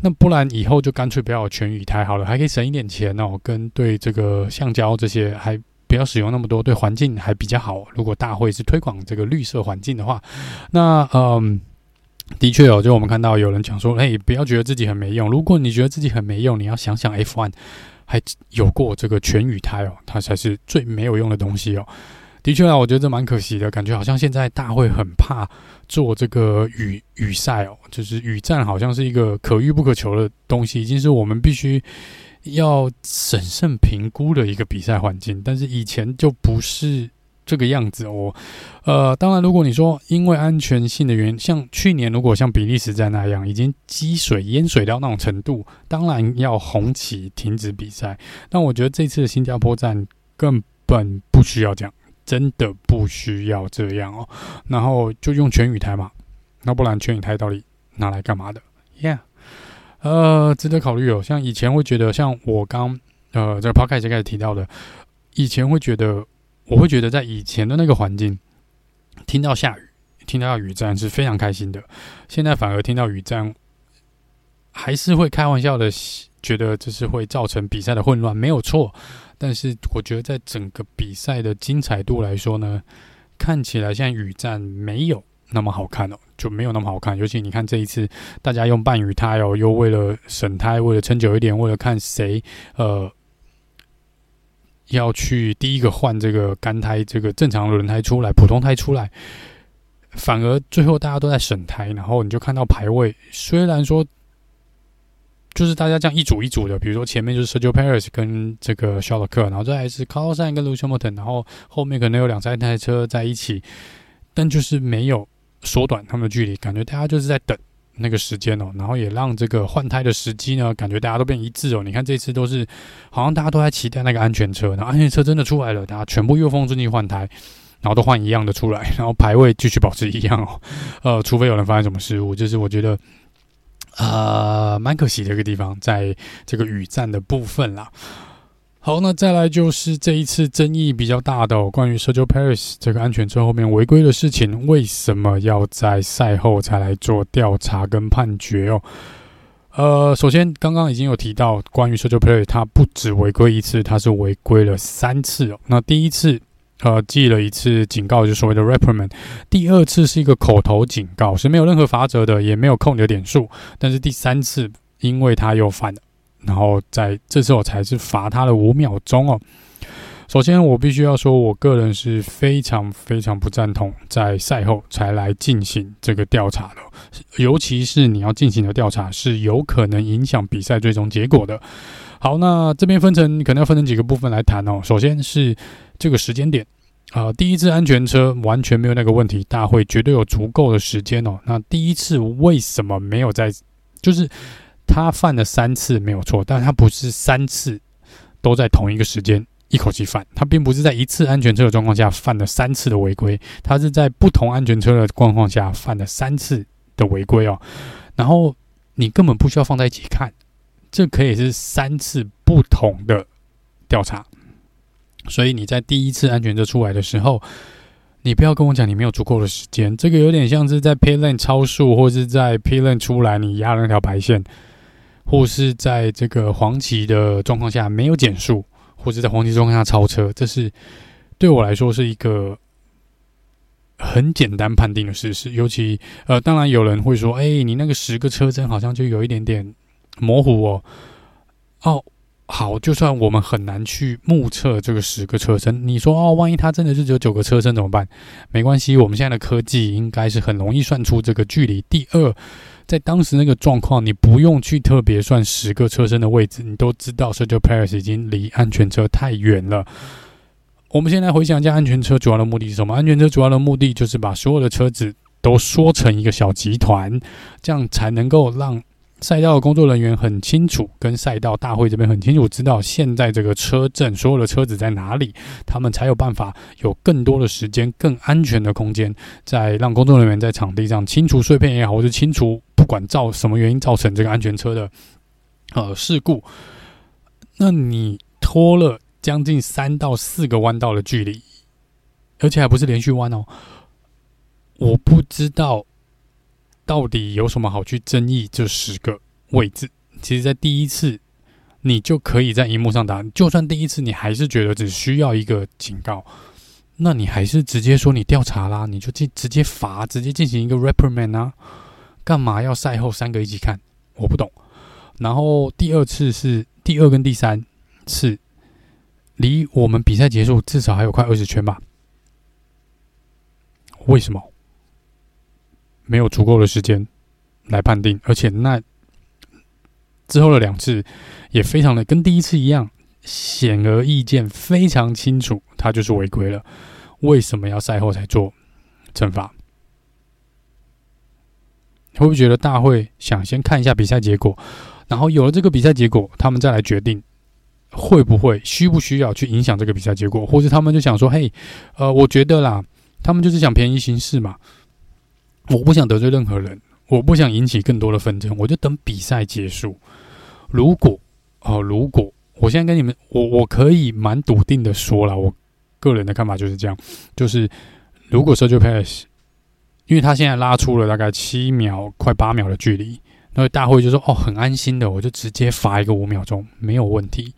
那不然以后就干脆不要全雨胎好了，还可以省一点钱哦，跟对这个橡胶这些还不要使用那么多，对环境还比较好。如果大会是推广这个绿色环境的话，那嗯，的确哦，就我们看到有人讲说，哎，不要觉得自己很没用。如果你觉得自己很没用，你要想想 F1 还有过这个全雨胎哦，它才是最没有用的东西哦。的确啊，我觉得这蛮可惜的，感觉好像现在大会很怕做这个雨雨赛哦，就是雨战好像是一个可遇不可求的东西，已经是我们必须要审慎评估的一个比赛环境。但是以前就不是这个样子哦。呃，当然，如果你说因为安全性的原因，像去年如果像比利时站那样已经积水淹水到那种程度，当然要红旗停止比赛。但我觉得这次的新加坡站根本不需要这样。真的不需要这样哦，然后就用全雨台嘛，那不然全雨台到底拿来干嘛的？Yeah，呃，值得考虑哦。像以前会觉得，像我刚呃这个 podcast 开始提到的，以前会觉得，我会觉得在以前的那个环境，听到下雨，听到雨战是非常开心的。现在反而听到雨战，还是会开玩笑的，觉得这是会造成比赛的混乱，没有错。但是我觉得，在整个比赛的精彩度来说呢，看起来像雨战没有那么好看哦，就没有那么好看。尤其你看这一次，大家用半雨胎哦，又为了省胎，为了撑久一点，为了看谁呃要去第一个换这个干胎，这个正常轮胎出来，普通胎出来，反而最后大家都在省胎，然后你就看到排位，虽然说。就是大家这样一组一组的，比如说前面就是 Sergio Perez 跟这个肖洛克，然后再来是 Carlos Sainz 跟 Lewis Hamilton，然后后面可能有两三台车在一起，但就是没有缩短他们的距离，感觉大家就是在等那个时间哦，然后也让这个换胎的时机呢，感觉大家都变一致哦。你看这次都是好像大家都在期待那个安全车，然后安全车真的出来了，大家全部又风顺进换胎，然后都换一样的出来，然后排位继续保持一样哦。呃，除非有人发生什么失误，就是我觉得。啊，蛮、可惜的一个地方，在这个雨战的部分啦。好，那再来就是这一次争议比较大的、哦、关于 Sergio Perez 这个安全车后面违规的事情，为什么要在赛后才来做调查跟判决哦？呃，首先刚刚已经有提到，关于 Sergio Perez 他不止违规一次，他是违规了三次哦。那第一次。呃，记了一次警告，就所谓的 reprimand。第二次是一个口头警告，是没有任何罚则的，也没有扣你的点数。但是第三次，因为他又犯了，然后在这次我才是罚他了五秒钟哦。首先，我必须要说，我个人是非常非常不赞同在赛后才来进行这个调查的，尤其是你要进行的调查是有可能影响比赛最终结果的。好，那这边分成可能要分成几个部分来谈哦。首先是这个时间点，啊、第一次安全车完全没有那个问题，大会绝对有足够的时间哦。那第一次为什么没有在？就是他犯了三次没有错，但他不是三次都在同一个时间一口气犯，他并不是在一次安全车的状况下犯了三次的违规，他是在不同安全车的状况下犯了三次的违规哦。然后你根本不需要放在一起看。这可以是三次不同的调查，所以你在第一次安全车出来的时候，你不要跟我讲你没有足够的时间。这个有点像是在 Pillan 超速，或是在 Pillan 出来你压了那条白线，或是在这个黄旗的状况下没有减速，或是在黄旗状况下超车。这是对我来说是一个很简单判定的事实。尤其呃，当然有人会说，哎，你那个十个车针好像就有一点点。模糊哦，哦，好，就算我们很难去目测这个十个车身，你说哦，万一它真的是只有九个车身怎么办？没关系，我们现在的科技应该是很容易算出这个距离。第二，在当时那个状况，你不用去特别算十个车身的位置，你都知道 Sergio Perez 已经离安全车太远了。我们现在回想一下，安全车主要的目的是什么？安全车主要的目的就是把所有的车子都缩成一个小集团，这样才能够让。赛道的工作人员很清楚，跟赛道大会这边很清楚知道现在这个车阵所有的车子在哪里，他们才有办法有更多的时间、更安全的空间，在让工作人员在场地上清除碎片也好，或是清除不管造什么原因造成这个安全车的呃事故。那你拖了将近三到四个弯道的距离，而且还不是连续弯哦，我不知道。到底有什么好去争议这十个位置，其实在第一次你就可以在荧幕上打。就算第一次你还是觉得只需要一个警告，那你还是直接说你调查啦，你就进直接罚，直接进行一个 reprimand 啊，干嘛要赛后三个一起看？我不懂。然后第二次是第二跟第三次，离我们比赛结束至少还有快二十圈吧？为什么？没有足够的时间来判定，而且那之后的两次也非常的跟第一次一样，显而易见，非常清楚，他就是违规了。为什么要赛后才做惩罚？会不会觉得大会想先看一下比赛结果，然后有了这个比赛结果，他们再来决定会不会需不需要去影响这个比赛结果，或者他们就想说：“嘿，呃，我觉得啦，他们就是想便宜行事嘛。”我不想得罪任何人，我不想引起更多的纷争，我就等比赛结束。如果哦、如果我现在跟你们，我我可以蛮笃定的说了，我个人的看法就是这样，就是如果 Sergio p e s 因为他现在拉出了大概七秒、快八秒的距离，那大会就说哦，很安心的，我就直接罚一个五秒钟，没有问题，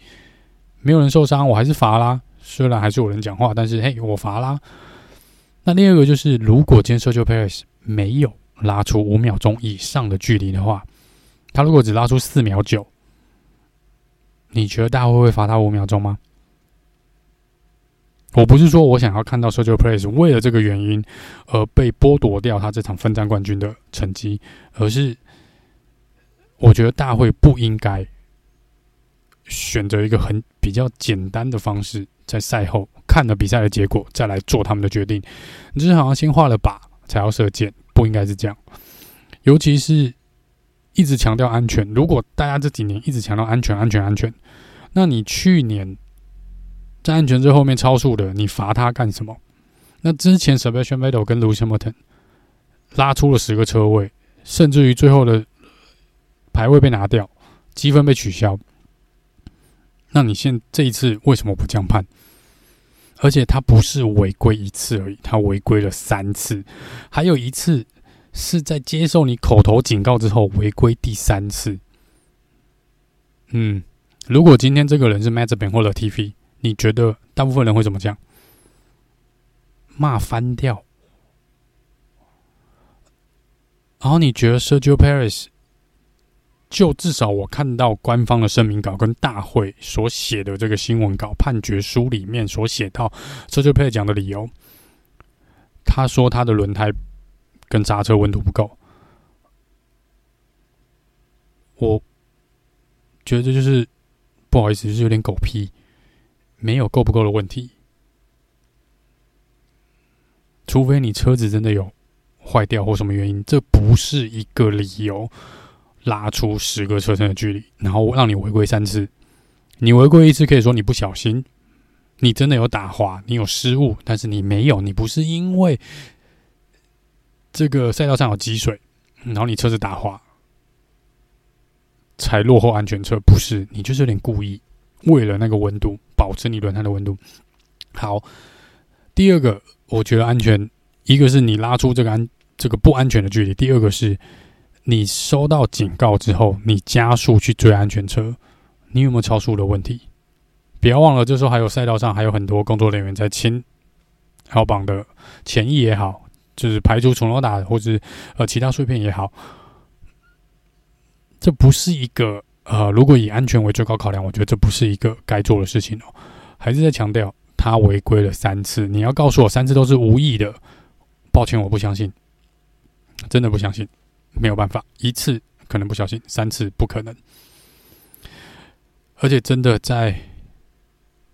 没有人受伤，我还是罚啦。虽然还是有人讲话，但是嘿，我罚啦。那第二个就是，如果今天 Sergio p e s 没有拉出五秒钟以上的距离的话，他如果只拉出四秒九，你觉得大会会罚他五秒钟吗？我不是说我想要看到 Sergio Perez 为了这个原因而被剥夺掉他这场分站冠军的成绩，而是我觉得大会不应该选择一个很比较简单的方式，在赛后看了比赛的结果再来做他们的决定。你就是好像先画了靶。才要射箭，不应该是这样。尤其是一直强调安全。如果大家这几年一直强调安全、安全、安全，那你去年在安全最后面超速的，你罚他干什么？那之前 Sebastian Vettel 跟 Lewis Hamilton 拉出了十个车位，甚至于最后的排位被拿掉，积分被取消。那你现这一次为什么不这样判？而且他不是违规一次而已，他违规了三次，还有一次是在接受你口头警告之后违规第三次。嗯，如果今天这个人是 Mazepin 或者 TV，你觉得大部分人会怎么讲？骂翻掉。然后你觉得 Sergio Perez？就至少我看到官方的声明稿跟大会所写的这个新闻稿判决书里面所写到，Sergio Perez 讲的理由，他说他的轮胎跟刹车温度不够，我觉得就是不好意思，就是有点狗屁，没有够不够的问题，除非你车子真的有坏掉或什么原因，这不是一个理由。拉出十个车身的距离，然后让你违规三次。你违规一次可以说你不小心，你真的有打滑，你有失误，但是你没有，你不是因为这个赛道上有积水，然后你车子打滑才落后安全车，不是，你就是有点故意，为了那个温度，保持你轮胎的温度。好，第二个我觉得安全，一个是你拉出这个安这个不安全的距离，第二个是。你收到警告之后，你加速去追安全车，你有没有超速的问题？不要忘了，这时候还有赛道上还有很多工作人员在清 L 榜的前翼也好，就是排除虫落打或者呃其他碎片也好，这不是一个呃，如果以安全为最高考量，我觉得这不是一个该做的事情哦。还是在强调，他违规了三次，你要告诉我三次都是无意的，抱歉，我不相信，真的不相信。没有办法，一次可能不小心，三次不可能。而且真的在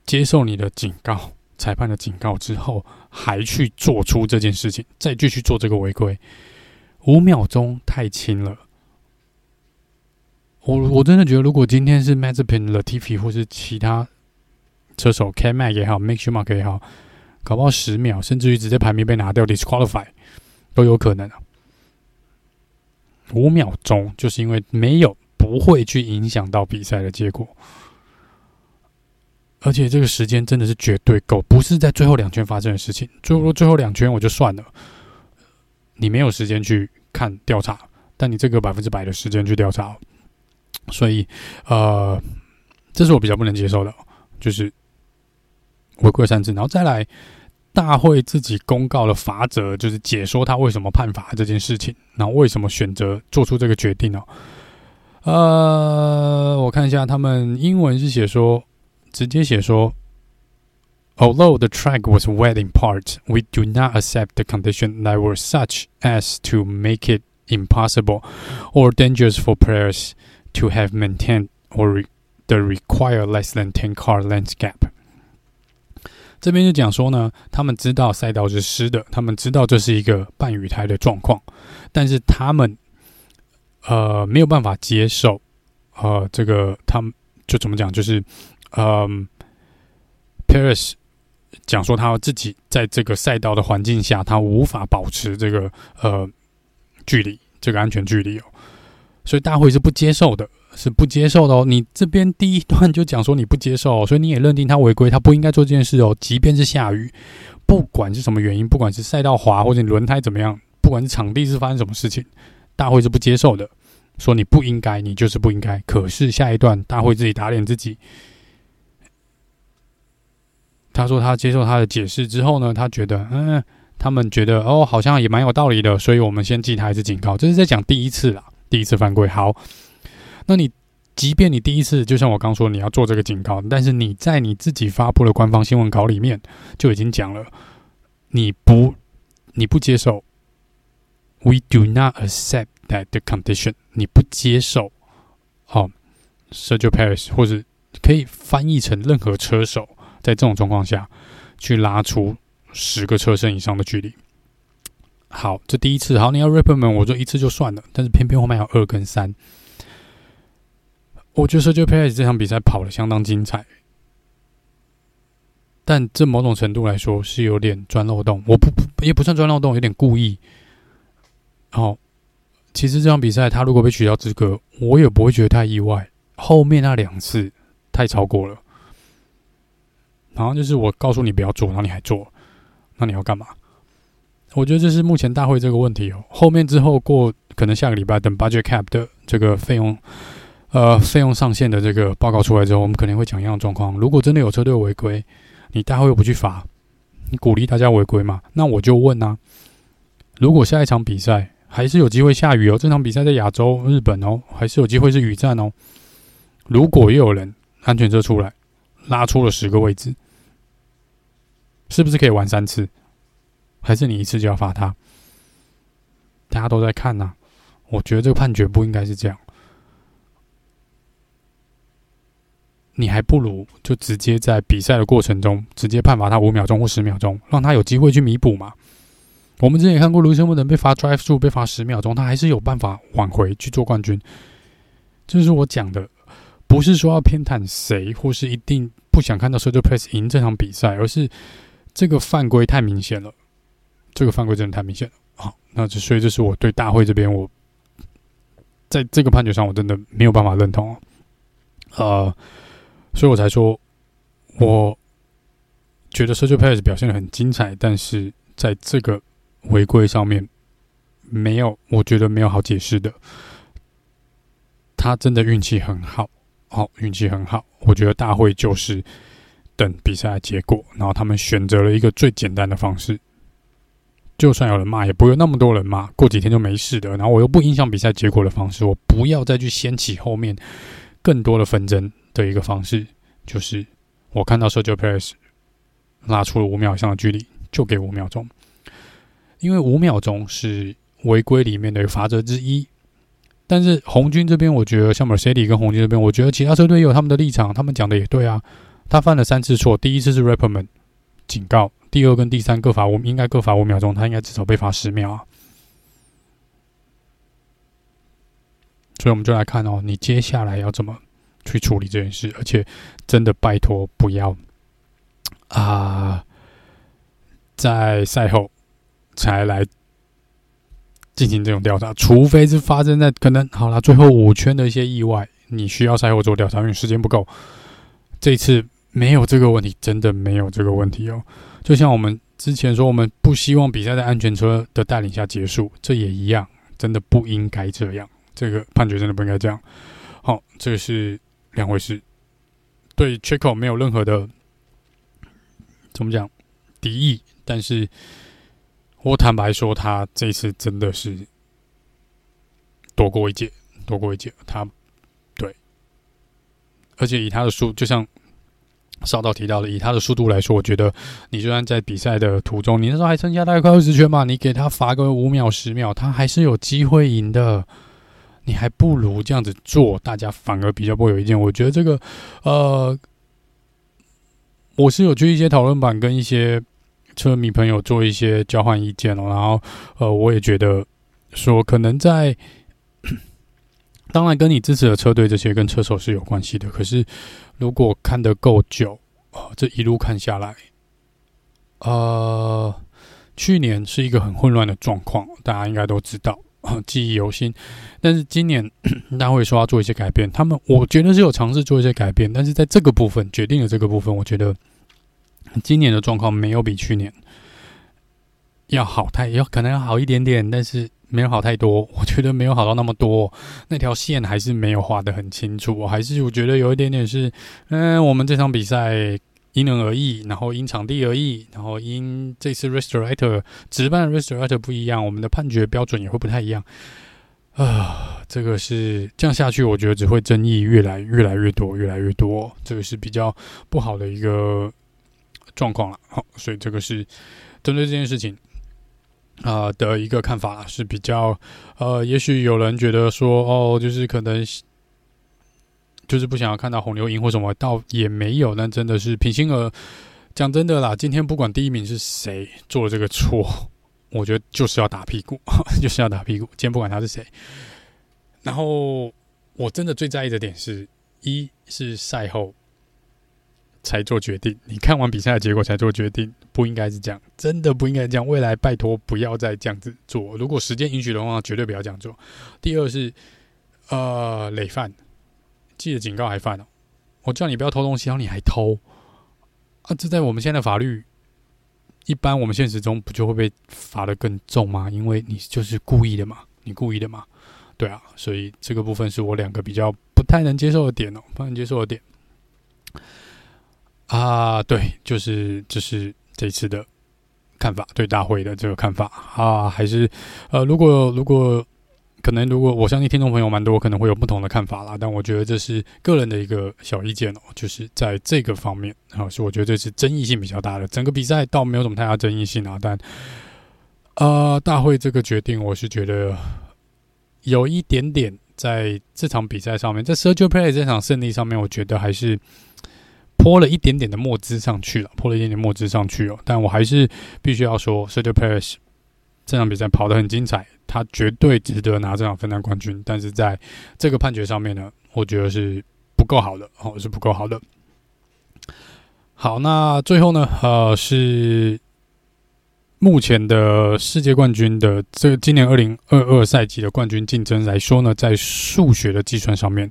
接受你的警告、裁判的警告之后，还去做出这件事情，再继续做这个违规，五秒钟太轻了。我我真的觉得，如果今天是 Mazepin、Latifi 或是其他车手，K-Mag 也好，Mick Schumacher 也好，搞不好十秒，甚至于直接排名被拿掉，disqualify 都有可能啊。五秒钟，就是因为没有不会去影响到比赛的结果，而且这个时间真的是绝对够，不是在最后两圈发生的事情。最后最后两圈我就算了，你没有时间去看调查，但你这个百分之百的时间去调查，所以呃，这是我比较不能接受的，就是违规三次，然后再来。大会自己公告了法则，就是解说他为什么判罚这件事情，然后为什么选择做出这个决定呢？呃，我看一下，他们英文是写说，直接写说，Although the track was wet in part, we do not accept the condition that were such as to make it impossible or dangerous for players to have maintained or the require less than ten car length gap. 这边就讲说呢，他们知道赛道是湿的，他们知道这是一个半雨胎的状况，但是他们呃没有办法接受，呃，这个他们就怎么讲，就是嗯、，Paris 讲说他自己在这个赛道的环境下，他无法保持这个呃距离，这个安全距离哦，所以大会是不接受的。是不接受的哦。你这边第一段就讲说你不接受，所以你也认定他违规，他不应该做这件事哦。即便是下雨，不管是什么原因，不管是赛道滑或者轮胎怎么样，不管是场地是发生什么事情，大会是不接受的。说你不应该，你就是不应该。可是下一段大会自己打脸自己，他说他接受他的解释之后呢，他觉得嗯，他们觉得哦，好像也蛮有道理的，所以我们先记他一次警告。这是在讲第一次啦，第一次犯规。好。那你，即便你第一次，就像我刚说，你要做这个警告，但是你在你自己发布的官方新闻稿里面就已经讲了，你不，你不接受，We do not accept that the condition，你不接受，哦，Sergio Perez 或者可以翻译成任何车手在这种状况下去拉出十个车身以上的距离。好，这第一次，好，你要 reprimand，我说一次就算了，但是偏偏后面还有二跟三。我觉得 Sergio Perez 这场比赛跑得相当精彩，但这某种程度来说是有点钻漏洞。我不也不算钻漏洞，有点故意。好，其实这场比赛他如果被取消资格，我也不会觉得太意外。后面那两次太超过了，然后就是我告诉你不要做，然后你还做，那你要干嘛？我觉得这是目前大会这个问题哦。后面之后过可能下个礼拜等 Budget Cap 的这个费用。呃，费用上限的这个报告出来之后，我们可能会讲一样状况。如果真的有车队违规，你大会又不去罚，你鼓励大家违规嘛？那我就问啊，如果下一场比赛还是有机会下雨哦，这场比赛在亚洲日本哦，还是有机会是雨战哦。如果又有人安全车出来拉出了十个位置，是不是可以玩三次？还是你一次就要罚他？大家都在看呐、我觉得这个判决不应该是这样。你还不如就直接在比赛的过程中直接判罚他五秒钟或十秒钟，让他有机会去弥补嘛。我们之前也看过卢森堡人被罚 drive to，被罚十秒钟，他还是有办法挽回去做冠军。这是我讲的，不是说要偏袒谁，或是一定不想看到 Sergio Perez 赢这场比赛，而是这个犯规太明显了，这个犯规真的太明显了。好，那这所以这是我对大会这边我在这个判决上我真的没有办法认同。呃。所以我才说，我觉得 Sergio Perez 表现的很精彩，但是在这个违规上面，没有，我觉得没有好解释的。他真的运气很好，好、哦、运气很好。我觉得大会就是等比赛结果，然后他们选择了一个最简单的方式，就算有人骂，也不会那么多人骂，过几天就没事的。然后我又不影响比赛结果的方式，我不要再去掀起后面更多的纷争。的一个方式就是，我看到 Sergio Perez 拉出了五秒以上的距离，就给五秒钟，因为五秒钟是违规里面的罚则之一。但是红军这边，我觉得像 Mercedes 跟红军这边，我觉得其他车队也有他们的立场，他们讲的也对啊。他犯了三次错，第一次是 reprimand 警告，第二跟第三各罚五，应该各罚五秒钟，他应该至少被罚十秒啊。所以我们就来看哦，你接下来要怎么？去处理这件事，而且真的拜托不要啊、在赛后才来进行这种调查，除非是发生在可能好了最后五圈的一些意外，你需要赛后做调查，因为时间不够。这次没有这个问题，真的没有这个问题哦。就像我们之前说，我们不希望比赛在安全车的带领下结束，这也一样，真的不应该这样。这个判决真的不应该这样。好、这是两回事。对 Checo 没有任何的怎么讲敌意，但是我坦白说，他这次真的是躲过一劫，躲过一劫。他对，而且以他的速，就像稍早提到的，以他的速度来说，我觉得你就算在比赛的途中，你那时候还剩下大概快二十圈嘛，你给他罚个五秒、十秒，他还是有机会赢的。你还不如这样子做，大家反而比较不会有意见。我觉得这个，呃，我是有去一些讨论版跟一些车迷朋友做一些交换意见哦。然后，呃，我也觉得说，可能在，[coughs] 当然跟你支持的车队这些跟车手是有关系的。可是，如果看得够久，呃，这一路看下来，呃，去年是一个很混乱的状况，大家应该都知道。记忆犹新，但是今年 [coughs] 大会说要做一些改变，他们我觉得是有尝试做一些改变，但是在这个部分决定了这个部分，我觉得今年的状况没有比去年要好太，要可能要好一点点，但是没有好太多。我觉得没有好到那么多，那条线还是没有画得很清楚。我还是我觉得有一点点是，嗯，我们这场比赛。因人而异，然后因场地而异，然后因这次 Race Director 值班的 Race Director 不一样，我们的判决标准也会不太一样。啊、这个是这样下去，我觉得只会争议越来越来越多，越来越多，这个是比较不好的一个状况了。好，所以这个是针对这件事情啊、的一个看法是比较呃，也许有人觉得说哦，就是可能。就是不想要看到红牛赢或什么，倒也没有。但真的是平心而讲，真的啦。今天不管第一名是谁做了这个错，我觉得就是要打屁股，[laughs] 就是要打屁股。今天不管他是谁，然后我真的最在意的点是，一是赛后才做决定，你看完比赛的结果才做决定，不应该是这样，真的不应该这样。未来拜托不要再这样子做，如果时间允许的话，绝对不要这样做。第二是呃累犯。记得警告还犯了，我叫你不要偷东西，然后你还偷啊！这在我们现在的法律，一般我们现实中不就会被罚得更重吗？因为你就是故意的嘛，你故意的嘛，对啊，所以这个部分是我两个比较不太能接受的点哦，不能接受的点啊，对，就是就是这次的看法，对大会的这个看法啊，还是呃，如果如果。可能如果我相信听众朋友蛮多，可能会有不同的看法啦。但我觉得这是个人的一个小意见哦，就是在这个方面啊，是我觉得这是争议性比较大的。整个比赛倒没有什么太大争议性啊，但呃，大会这个决定，我是觉得有一点点在这场比赛上面，在 Sergio Perez 这场胜利上面，我觉得还是泼了一点点的墨汁上去了，泼了一点点墨汁上去哦。但我还是必须要说，Sergio Perez 这场比赛跑得很精彩。他绝对值得拿这场分站冠军，但是在这个判决上面呢，我觉得是不够好的，哦，是不够好的。好，那最后呢，呃，是目前的世界冠军的这今年二零二二赛季的冠军竞争来说呢，在数学的计算上面，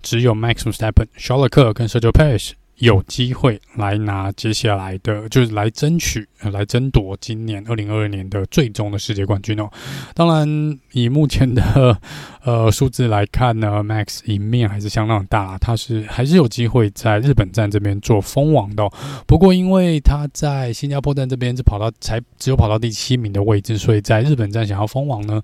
只有 Max Verstappen、肖勒克跟 Sergio Perez 有机会来拿接下来的，就是来争取、来争夺今年二零二二年的最终的世界冠军哦。当然，以目前的 [laughs] 呃数字来看呢，Max 赢面还是相当大，他是还是有机会在日本站这边做封王的。不过，因为他在新加坡站这边是跑到才只有跑到第七名的位置，所以在日本站想要封王呢，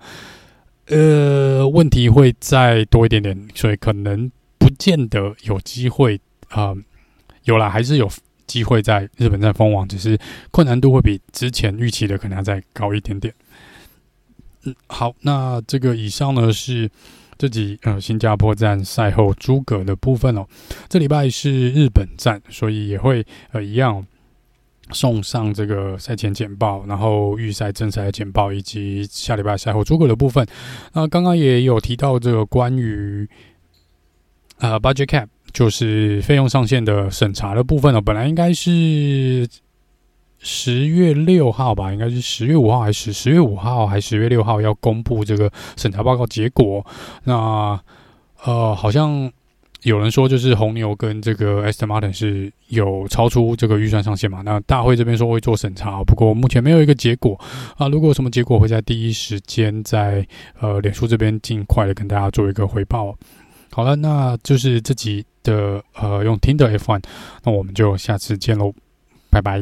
呃，问题会再多一点点，所以可能不见得有机会啊。有啦，还是有机会在日本站封王，只是困难度会比之前预期的可能要再高一点点。嗯，好，那这个以上呢是这集呃新加坡站赛后诸葛的部分哦。这礼拜是日本站，所以也会呃一样送上这个赛前简报，然后预赛正赛的简报，以及下礼拜赛后诸葛的部分。那刚刚也有提到这个关于呃 budget cap。就是费用上限的审查的部分呢，本来应该是十月六号吧，应该是十月五号还是十月五号还是十月六号要公布这个审查报告结果。那呃，好像有人说就是红牛跟这个 Aston Martin 是有超出这个预算上限嘛？那大会这边说会做审查，不过目前没有一个结果啊。如果有什么结果，会在第一时间在呃脸书这边尽快的跟大家做一个回报。好了，那就是这集的呃用听的 F One，那我们就下次见喽，拜拜。